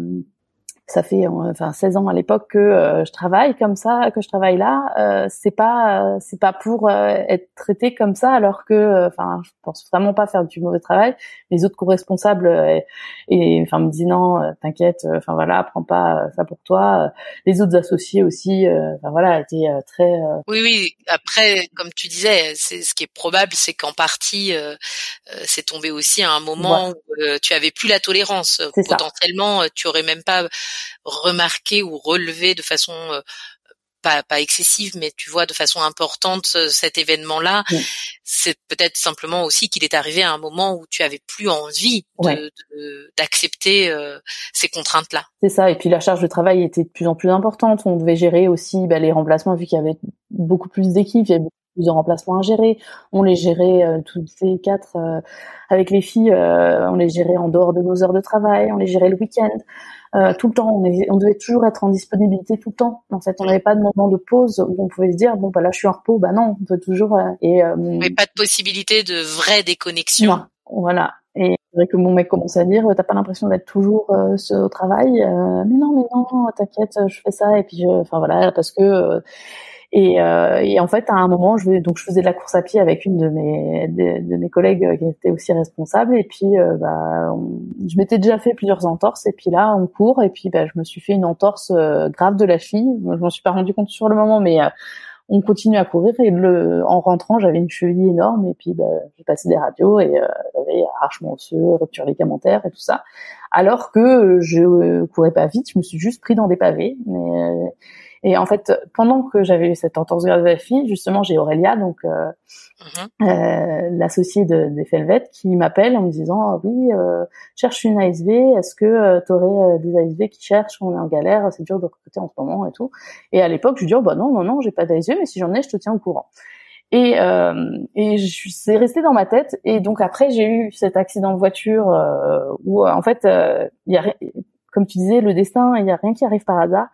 ça fait enfin 16 ans à l'époque que euh, je travaille comme ça, que je travaille là. Euh, c'est pas c'est pas pour euh, être traité comme ça, alors que enfin je pense vraiment pas faire du mauvais travail. Les autres co-responsables et, enfin me disaient non, t'inquiète, enfin voilà, prends pas ça pour toi. Les autres associés aussi, enfin voilà, étaient très. Oui oui. Après, comme tu disais, c'est ce qui est probable, c'est qu'en partie c'est tombé aussi à un moment où tu avais plus la tolérance. Potentiellement, tu aurais même pas remarquer ou relever de façon euh, pas, pas excessive, mais tu vois de façon importante cet événement-là, c'est peut-être simplement aussi qu'il est arrivé à un moment où tu avais plus envie d'accepter euh, ces contraintes-là. C'est ça. Et puis la charge de travail était de plus en plus importante. On devait gérer aussi bah, les remplacements vu qu'il y avait beaucoup plus d'équipes, il y avait beaucoup plus de remplacements à gérer. On les gérait euh, toutes ces quatre avec les filles. on les gérait en dehors de nos heures de travail. On les gérait le week-end. Euh, tout le temps. On, on, devait toujours être en disponibilité tout le temps. En fait, on n'avait pas de moment de pause où on pouvait se dire bon bah là je suis en repos. Bah non, on peut toujours. Euh, et euh, mais pas de possibilité de vraie déconnexion. Non, voilà. Et c'est vrai que mon mec commençait à dire t'as pas l'impression d'être toujours au travail. mais non, mais non, t'inquiète, je fais ça. Et puis enfin voilà parce que et, euh, et, en fait, à un moment, je, donc je faisais de la course à pied avec une de mes de, mes collègues euh, qui était aussi responsable. Et puis, euh, bah, je m'étais déjà fait plusieurs entorses. Et puis là, on court. Et puis, bah, je me suis fait une entorse euh, grave de la cheville. Je m'en suis pas rendu compte sur le moment, mais on continue à courir. Et le, en rentrant, j'avais une cheville énorme. Et puis, bah, j'ai passé des radios et j'avais arrachement osseux, rupture ligamentaire et tout ça. Alors que je courais pas vite, je me suis juste pris dans des pavés. Mais et en fait, pendant que j'avais eu cette entorse de la fille, justement, j'ai Aurélia, donc euh, mhm. euh, l'associée de, des Felvet, qui m'appelle en me disant oui, euh, cherche une ASV, est-ce que euh, tu aurais euh, des ASV qui cherchent On est en galère, c'est dur de recruter en ce moment et tout. Et à l'époque, je lui dis oh, bah non, non, non, j'ai pas d'ASV, mais si j'en ai, je te tiens au courant. Et, euh, et c'est resté dans ma tête. Et donc après, j'ai eu cet accident de voiture où en fait, il y a, comme tu disais, le destin, il y a rien qui arrive par hasard.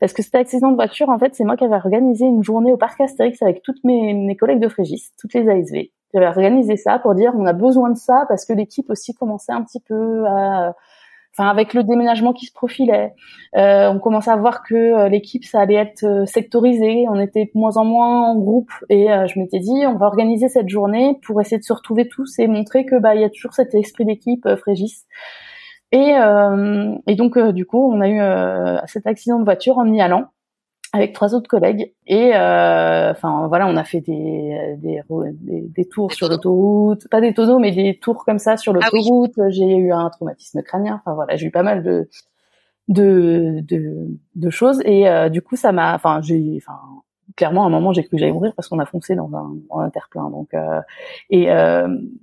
Parce que cet accident de voiture, en fait, c'est moi qui avais organisé une journée au parc Astérix avec toutes mes, collègues de Frégis, toutes les ASV. J'avais organisé ça pour dire on a besoin de ça parce que l'équipe aussi commençait un petit peu à enfin avec le déménagement qui se profilait, euh, on commençait à voir que euh, l'équipe ça allait être euh, sectorisé, on était de moins en moins en groupe et euh, je m'étais dit on va organiser cette journée pour essayer de se retrouver tous et montrer que bah il y a toujours cet esprit d'équipe Frégis et, euh, et donc, euh, du coup, on a eu euh, cet accident de voiture en y allant avec trois autres collègues. Et enfin, voilà, on a fait des, des, des, tours sur l'autoroute, pas des tonneaux, mais des tours comme ça sur ah l'autoroute. J'ai eu un traumatisme crânien. Enfin voilà, j'ai eu pas mal de de, de, de choses. Et du coup, ça m'a, enfin, j'ai, enfin, clairement à un moment j'ai cru que j'allais mourir parce qu'on a foncé dans un, dans un terre-plein donc euh, et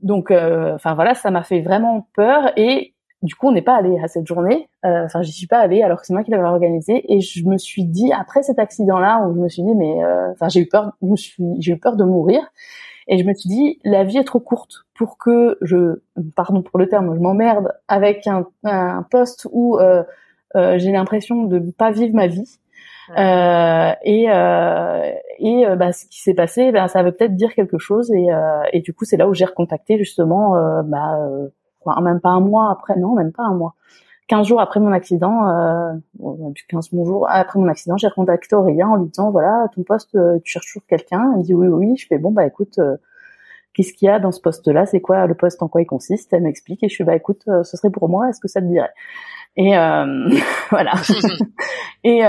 donc enfin voilà ça m'a fait vraiment peur et du coup, on n'est pas allé à cette journée. Euh, enfin, j'y suis pas allée alors que c'est moi qui l'avais organisé. Et je me suis dit après cet accident-là où je me suis dit mais, euh, enfin, j'ai eu peur, j'ai eu peur de mourir. Et je me suis dit la vie est trop courte pour que je, pardon pour le terme, je m'emmerde avec un, un poste où euh, euh, j'ai l'impression de ne pas vivre ma vie. Euh, et euh, et bah, ce qui s'est passé, ben, ça veut peut-être dire quelque chose. Et, et du coup, c'est là où j'ai recontacté justement bah, même pas un mois après, non, même pas un mois. 15 jours après mon accident, euh, 15 jours après mon accident, j'ai recontacté Aurélien en lui disant voilà ton poste, euh, tu cherches toujours quelqu'un. Il me dit oui oui. Je fais bon bah écoute, euh, qu'est-ce qu'il y a dans ce poste-là? C'est quoi le poste? En quoi il consiste? Elle m'explique et je fais bah écoute, euh, ce serait pour moi. Est-ce que ça te dirait? Et voilà. et,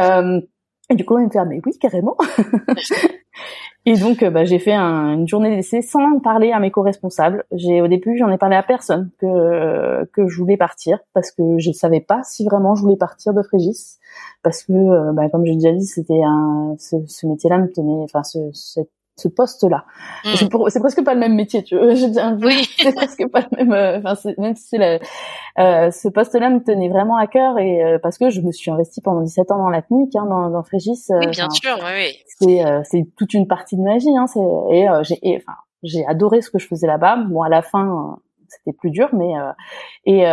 et du coup, elle me fait mais oui carrément. Et donc, euh, bah, j'ai fait une journée d'essai sans parler à mes co-responsables. J'ai au début, j'en ai parlé à personne que que je voulais partir parce que je savais pas si vraiment je voulais partir de Frégis parce que, euh, bah, comme j'ai déjà dit, c'était un ce, ce métier-là me tenait, enfin, ce, cette ce poste-là. Mm. C'est presque pas le même métier, tu vois. Je dis oui. c'est presque pas le même. Euh, enfin, même si c'est euh, ce poste-là me tenait vraiment à cœur et euh, parce que je me suis investie pendant 17 ans dans la clinique, hein, dans, dans Frégis. oui, bien sûr, oui, oui. C'est c'est toute une partie de ma vie, hein. Et j'ai enfin j'ai adoré ce que je faisais là-bas. Bon, à la fin, c'était plus dur, mais et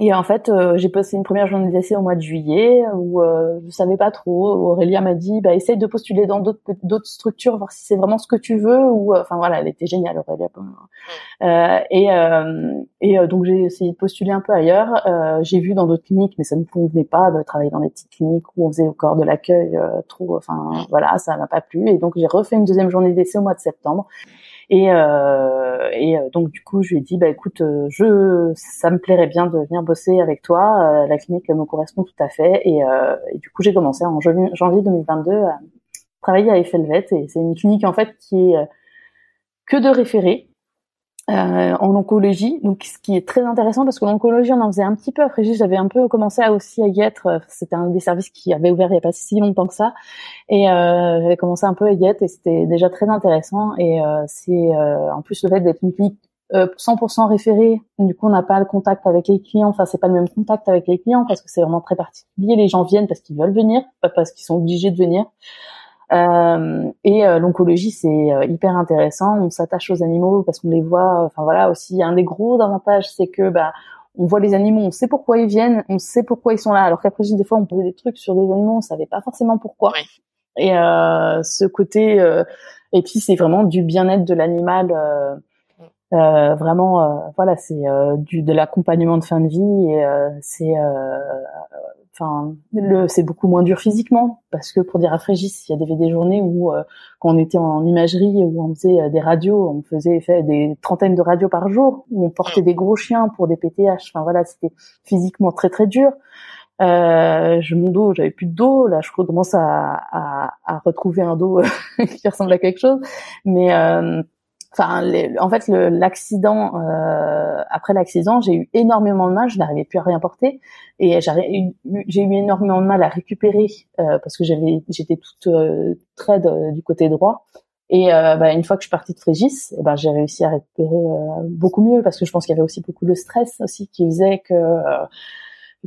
et en fait, euh, j'ai passé une première journée d'essai au mois de juillet où euh, je savais pas trop. Aurélia m'a dit, bah essaye de postuler dans d'autres d'autres structures, voir si c'est vraiment ce que tu veux. Ou euh, enfin voilà, elle était géniale Aurélia. Euh, et et donc j'ai essayé de postuler un peu ailleurs. j'ai vu dans d'autres cliniques, mais ça ne convenait pas de travailler dans des petites cliniques où on faisait corps de l'accueil trop. Enfin voilà, ça m'a pas plu. Et donc j'ai refait une deuxième journée d'essai au mois de septembre. Et, euh, et euh, donc du coup, je lui ai dit, bah écoute, euh, je, ça me plairait bien de venir bosser avec toi. la clinique me correspond tout à fait. Et, du coup, j'ai commencé en janvier 2022 à travailler à Effelvet. Et c'est une clinique en fait qui est que de référés euh, en oncologie, donc ce qui est très intéressant parce que l'oncologie on en faisait un petit peu. Après j'avais un peu commencé à aussi à y être, euh, c'était un des services qui avait ouvert il y a pas si longtemps que ça. Et euh, j'avais commencé un peu à y être et c'était déjà très intéressant. Et euh, c'est euh, en plus le fait d'être une clinique 100% référée, du coup on n'a pas le contact avec les clients, enfin c'est pas le même contact avec les clients parce que c'est vraiment très particulier, les gens viennent parce qu'ils veulent venir, pas parce qu'ils sont obligés de venir. Euh, et euh, l'oncologie, c'est euh, hyper intéressant. On s'attache aux animaux parce qu'on les voit. Enfin voilà, aussi un des gros avantages, c'est que bah on voit les animaux, on sait pourquoi ils viennent, on sait pourquoi ils sont là. Alors qu'après, des fois, on posait des trucs sur des animaux, on savait pas forcément pourquoi. Et ce côté, et puis c'est vraiment du bien-être de l'animal. Vraiment, voilà, c'est du de l'accompagnement de fin de vie et c'est enfin le c'est beaucoup moins dur physiquement parce que pour dire à Frégis il y avait des journées où euh, quand on était en imagerie où on faisait euh, des radios on faisait fait des trentaines de radios par jour où on portait des gros chiens pour des PTH enfin voilà c'était physiquement très très dur euh, je, mon dos, j'avais plus de dos. Là, je commence à, à, à retrouver un dos qui ressemble à quelque chose. Mais euh, enfin en fait l'accident euh, après l'accident j'ai eu énormément de mal je n'arrivais plus à rien porter. Et j'ai eu énormément de mal à récupérer euh, parce que j'avais j'étais toute euh, très du côté droit. Et euh, bah, une fois que je suis partie de Frégis ben j'ai réussi à récupérer euh, beaucoup mieux parce que je pense qu'il y avait aussi beaucoup de stress aussi qui faisait que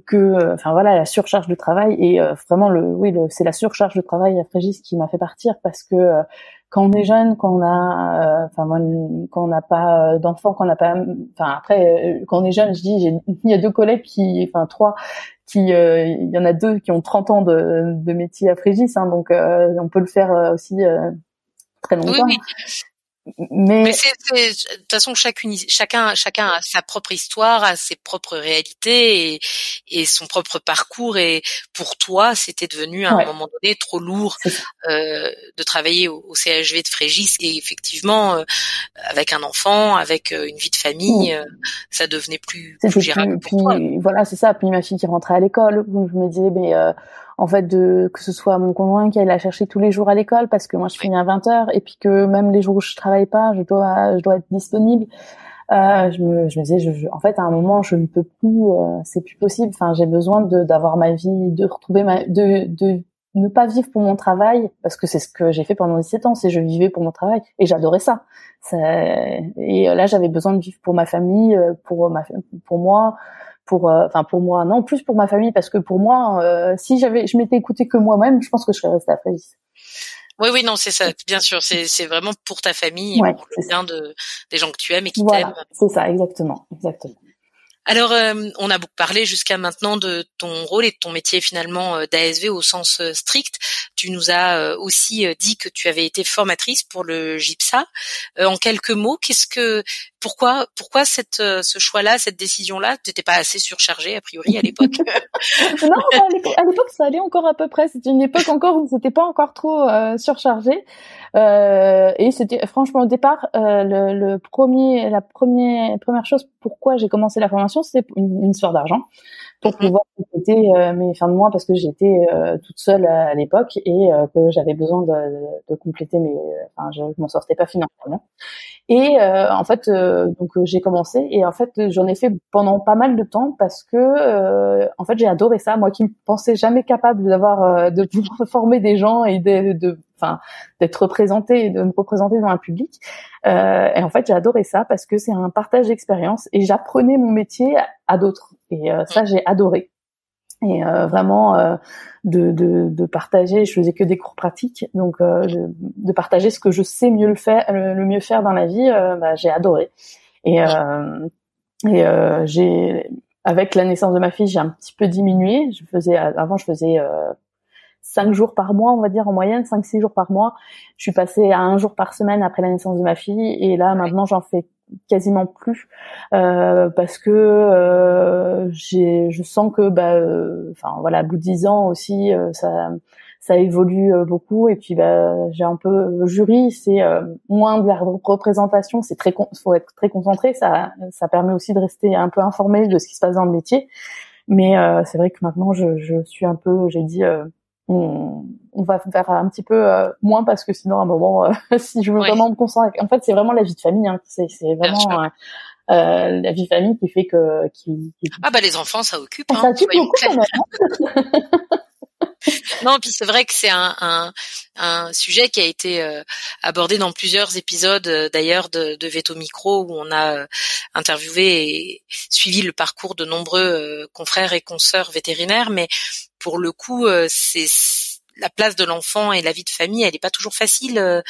que enfin voilà la surcharge de travail. Et vraiment le oui le, c'est la surcharge de travail à Frégis qui m'a fait partir parce que quand on est jeune, quand on a, euh, enfin quand on n'a pas euh, d'enfants, quand on n'a pas, enfin après, euh, quand on est jeune, je dis, il y a deux collègues qui, enfin trois, qui, il y en a deux qui ont 30 ans de, de métier à Frégis, hein, donc on peut le faire aussi très longtemps. Oui, mais, c'est, de toute façon, chacune, chacun, chacun a sa propre histoire, a ses propres réalités et, et son propre parcours. Et pour toi, c'était devenu à un moment donné trop lourd euh, de travailler au, CHV de Frégis. Et effectivement, euh, avec un enfant, avec euh, une vie de famille, euh, ça devenait plus, plus gérable pour toi. Voilà, c'est ça. Puis ma fille qui rentrait à l'école, je me disais, mais en fait de que ce soit mon conjoint qui aille la chercher tous les jours à l'école parce que moi je finis à 20 h et puis que même les jours où je travaille pas, je dois je dois être disponible. Euh, je me je me disais je, en fait à un moment je ne peux plus euh, c'est plus possible enfin j'ai besoin de d'avoir ma vie de retrouver ma de de ne pas vivre pour mon travail parce que c'est ce que j'ai fait pendant 17 ans c'est je vivais pour mon travail et j'adorais ça. ça et là j'avais besoin de vivre pour ma famille euh, pour ma pour moi pour euh, enfin pour moi non plus pour ma famille parce que pour moi euh, si j'avais je m'étais écouté que moi-même je pense que je serais restée à Fréjus. Oui, oui, non, c'est ça, bien sûr, c'est c'est vraiment pour ta famille, ouais, pour le bien de des gens que tu aimes et qui voilà, t'aiment. C'est ça, exactement, exactement. Alors, euh, on a beaucoup parlé jusqu'à maintenant de ton rôle et de ton métier finalement euh, d'ASV au sens euh, strict. Tu nous as aussi dit que tu avais été formatrice pour le GIPSA. en quelques mots, qu'est-ce que, pourquoi, pourquoi cette, ce choix-là, cette décision-là, tu n'étais pas assez surchargée a priori à l'époque? Non, à l'époque ça allait encore à peu près. C'était une époque encore où c'était pas encore trop surchargé. et c'était franchement au départ le, le premier, la première première chose pourquoi j'ai commencé la formation c'est une, une histoire d'argent pour mhm. pouvoir compléter euh, mes fins de mois parce que j'étais euh, toute seule à, l'époque et euh, que j'avais besoin de, de, compléter mes enfin je, m'en sortais pas financièrement et en fait donc j'ai commencé et en fait j'en ai fait pendant pas mal de temps parce que en fait j'ai adoré ça moi qui me pensais jamais capable d'avoir de pouvoir former des gens et de, de enfin d'être représentée, de me représenter dans un public. Euh, et en fait, j'ai adoré ça parce que c'est un partage d'expérience et j'apprenais mon métier à, d'autres. Et euh, ça, j'ai adoré. Et euh, vraiment euh, de, de, de, partager, je faisais que des cours pratiques, donc de, de, partager ce que je sais mieux le faire, le, mieux faire dans la vie, bah, j'ai adoré. Et, et j'ai avec la naissance de ma fille, j'ai un petit peu diminué. Je faisais avant, je faisais euh, cinq jours par mois, on va dire en moyenne, cinq six jours par mois. Je suis passée à un jour par semaine après la naissance de ma fille, et là maintenant j'en fais quasiment plus euh, parce que euh, j'ai, je sens que bah, euh, enfin voilà, à bout de dix ans aussi, euh, ça ça évolue euh, beaucoup. Et puis bah, j'ai un peu jury c'est euh, moins de la représentation. C'est très faut être très concentré. Ça ça permet aussi de rester un peu informé de ce qui se passe dans le métier. Mais euh, c'est vrai que maintenant je, je suis un peu j'ai dit on, on, va faire un petit peu moins parce que sinon à un moment si je veux vraiment me concentrer en fait c'est vraiment la vie de famille hein. c'est c'est vraiment euh, la vie de famille qui fait que qui, qui... ah bah les enfants ça occupe hein, ça occupe beaucoup quand même hein. non, puis c'est vrai que c'est un, un, un, sujet qui a été euh, abordé dans plusieurs épisodes euh, d'ailleurs de, de Veto Micro où on a euh, interviewé et suivi le parcours de nombreux confrères et consoeurs vétérinaires, mais pour le coup, c'est la place de l'enfant et la vie de famille, elle n'est pas toujours facile euh,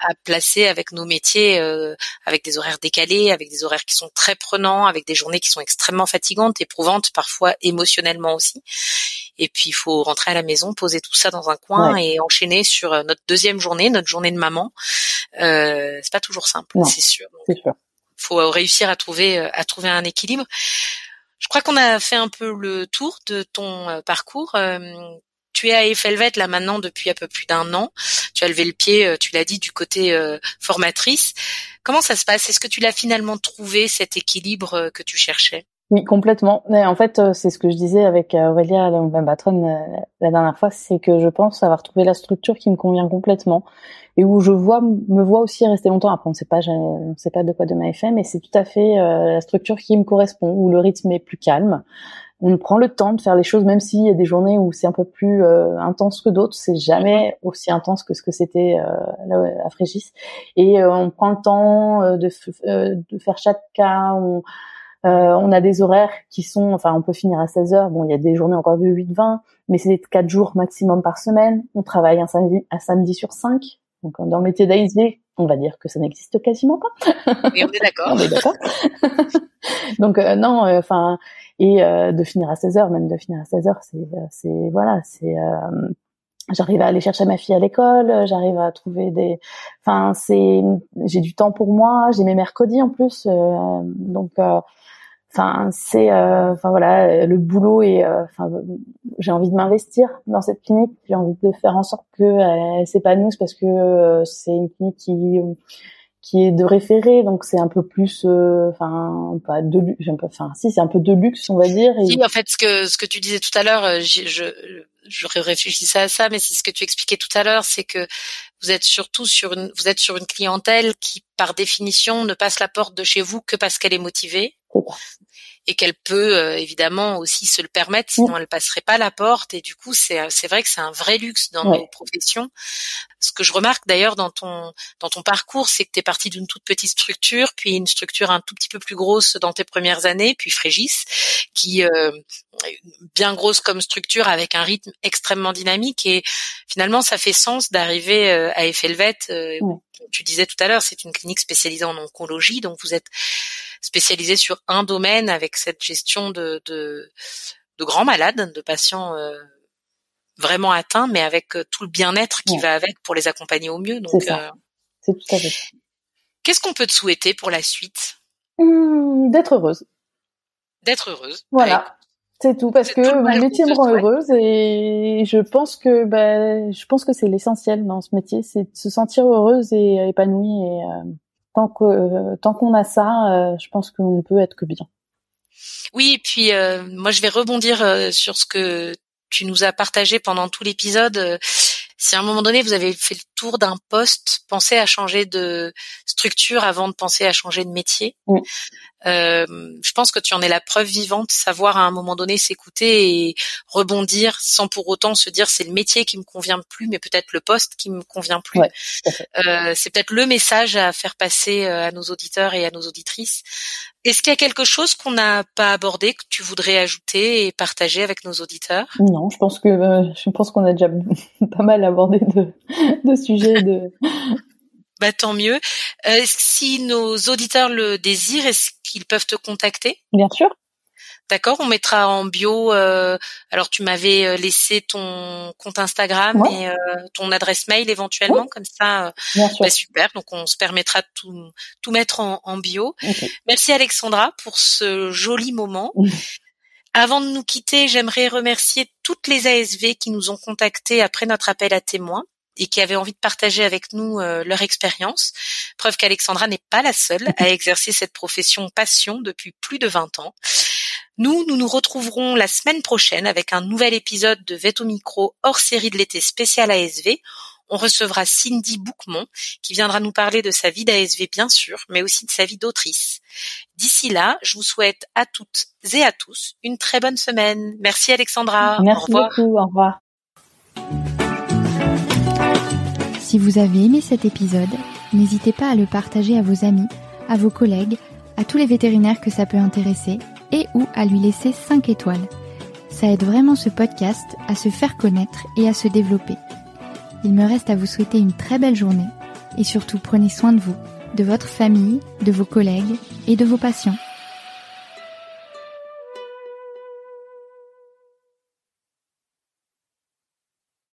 à placer avec nos métiers, euh, avec des horaires décalés, avec des horaires qui sont très prenants, avec des journées qui sont extrêmement fatigantes, éprouvantes, parfois émotionnellement aussi. Et puis il faut rentrer à la maison, poser tout ça dans un coin et enchaîner sur euh, notre deuxième journée, notre journée de maman. Euh, c'est pas toujours simple, c'est sûr. C'est sûr. Faut réussir à trouver à trouver un équilibre. Je crois qu'on a fait un peu le tour de ton parcours tu es à Effelvet là maintenant depuis un peu plus d'un an. Tu as levé le pied, euh, tu l'as dit, du côté euh, formatrice. Comment ça se passe? Est-ce que tu l'as finalement trouvé cet équilibre euh, que tu cherchais? Oui, complètement. En fait, c'est ce que je disais avec Aurélia, patronne, la dernière fois, c'est que je pense avoir trouvé la structure qui me convient complètement et où je vois, me vois aussi rester longtemps. Après, on ne sait pas, on sait pas de quoi demain est fait, mais c'est tout à fait la structure qui me correspond, où le rythme est plus calme, on prend le temps de faire les choses, même s'il y a des journées où c'est un peu plus euh, intense que d'autres. C'est jamais aussi intense que ce que c'était euh, à Frégis. Et euh, on prend le temps euh, de, de, faire chaque cas. On, on a des horaires qui sont, enfin, on peut finir à 16 heures. Bon, il y a des journées encore de 8-20, mais c'est quatre jours maximum par semaine. On travaille un samedi, un samedi sur cinq. Donc, dans le métier d'AISV, on va dire que ça n'existe quasiment pas. Et on est d'accord. Donc, non, enfin et euh, de finir à 16 heures, même de finir à 16 heures, c'est, euh, c'est voilà, c'est euh, j'arrive à aller chercher ma fille à l'école, j'arrive à trouver des, enfin c'est, j'ai du temps pour moi, j'ai mes mercredis en plus, donc enfin c'est, enfin voilà, le boulot et enfin j'ai envie de m'investir dans cette clinique, j'ai envie de faire en sorte qu'elle s'épanouisse parce que c'est une clinique qui qui est de référé, donc c'est un peu plus, euh, enfin pas de luxe, enfin si c'est un peu de luxe on va dire. Et... en fait ce que ce que tu disais tout à l'heure, euh, je, je je réfléchissais à ça, mais c'est ce que tu expliquais tout à l'heure, c'est que vous êtes surtout sur une vous êtes sur une clientèle qui par définition ne passe la porte de chez vous que parce qu'elle est motivée et qu'elle peut euh, évidemment aussi se le permettre, sinon elle passerait pas la porte. Et du coup, c'est c'est vrai que c'est un vrai luxe dans nos professions. Ce que je remarque d'ailleurs dans ton dans ton parcours, c'est que tu es parti d'une toute petite structure, puis une structure un tout petit peu plus grosse dans tes premières années, puis Frégis, qui euh, bien grosse comme structure avec un rythme extrêmement dynamique. Et finalement, ça fait sens d'arriver euh, à Effelvet. Euh, Tu disais tout à l'heure, c'est une clinique spécialisée en oncologie, donc vous êtes spécialisé sur un domaine avec cette gestion de, de, de grands malades, de patients euh, vraiment atteints, mais avec euh, tout le bien-être qui va avec pour les accompagner au mieux. Donc, euh, c'est tout à fait. Qu'est-ce qu'on peut te souhaiter pour la suite? Mmh, D'être heureuse. D'être heureuse. Voilà. C'est tout parce que mon métier me rend heureuse et je pense que ben je pense que c'est l'essentiel dans ce métier, c'est de se sentir heureuse et épanouie et tant que tant qu'on a ça, euh, je pense qu'on peut être que bien. Oui, et puis euh, moi je vais rebondir euh, sur ce que tu nous as partagé pendant tout l'épisode. si à un moment donné vous avez fait autour d'un poste, penser à changer de structure avant de penser à changer de métier. Mm. Euh, je pense que tu en es la preuve vivante, savoir à un moment donné s'écouter et rebondir sans pour autant se dire c'est le métier qui me convient plus, mais peut-être le poste qui me convient plus. Ouais, euh, c'est peut-être le message à faire passer euh, à nos auditeurs et à nos auditrices. Est-ce qu'il y a quelque chose qu'on n'a pas abordé que tu voudrais ajouter et partager avec nos auditeurs? Non, je pense que euh, je pense qu'on a déjà pas mal abordé de, de de bah tant mieux. Euh, si nos auditeurs le désirent, est-ce qu'ils peuvent te contacter? Bien sûr. D'accord, on mettra en bio. Euh, alors tu m'avais euh, laissé ton compte Instagram Ouais. et euh, ton adresse mail éventuellement, comme ça. Bien sûr. bah, super. Donc on se permettra de tout, tout mettre en, en bio. Merci Alexandra pour ce joli moment. Avant de nous quitter, j'aimerais remercier toutes les ASV qui nous ont contactés après notre appel à témoins et qui avaient envie de partager avec nous euh, leur expérience. Preuve qu'Alexandra n'est pas la seule à exercer cette profession passion depuis plus de 20 ans. Nous, nous nous retrouverons la semaine prochaine avec un nouvel épisode de Veto Micro hors série de l'été spécial ASV. On recevra Cindy Bouquemont qui viendra nous parler de sa vie d'ASV bien sûr, mais aussi de sa vie d'autrice. D'ici là, je vous souhaite à toutes et à tous une très bonne semaine. Merci Alexandra. Au Merci revoir. beaucoup. Au revoir. Si vous avez aimé cet épisode, n'hésitez pas à le partager à vos amis, à vos collègues, à tous les vétérinaires que ça peut intéresser et ou à lui laisser 5 étoiles. Ça aide vraiment ce podcast à se faire connaître et à se développer. Il me reste à vous souhaiter une très belle journée et surtout prenez soin de vous, de votre famille, de vos collègues et de vos patients.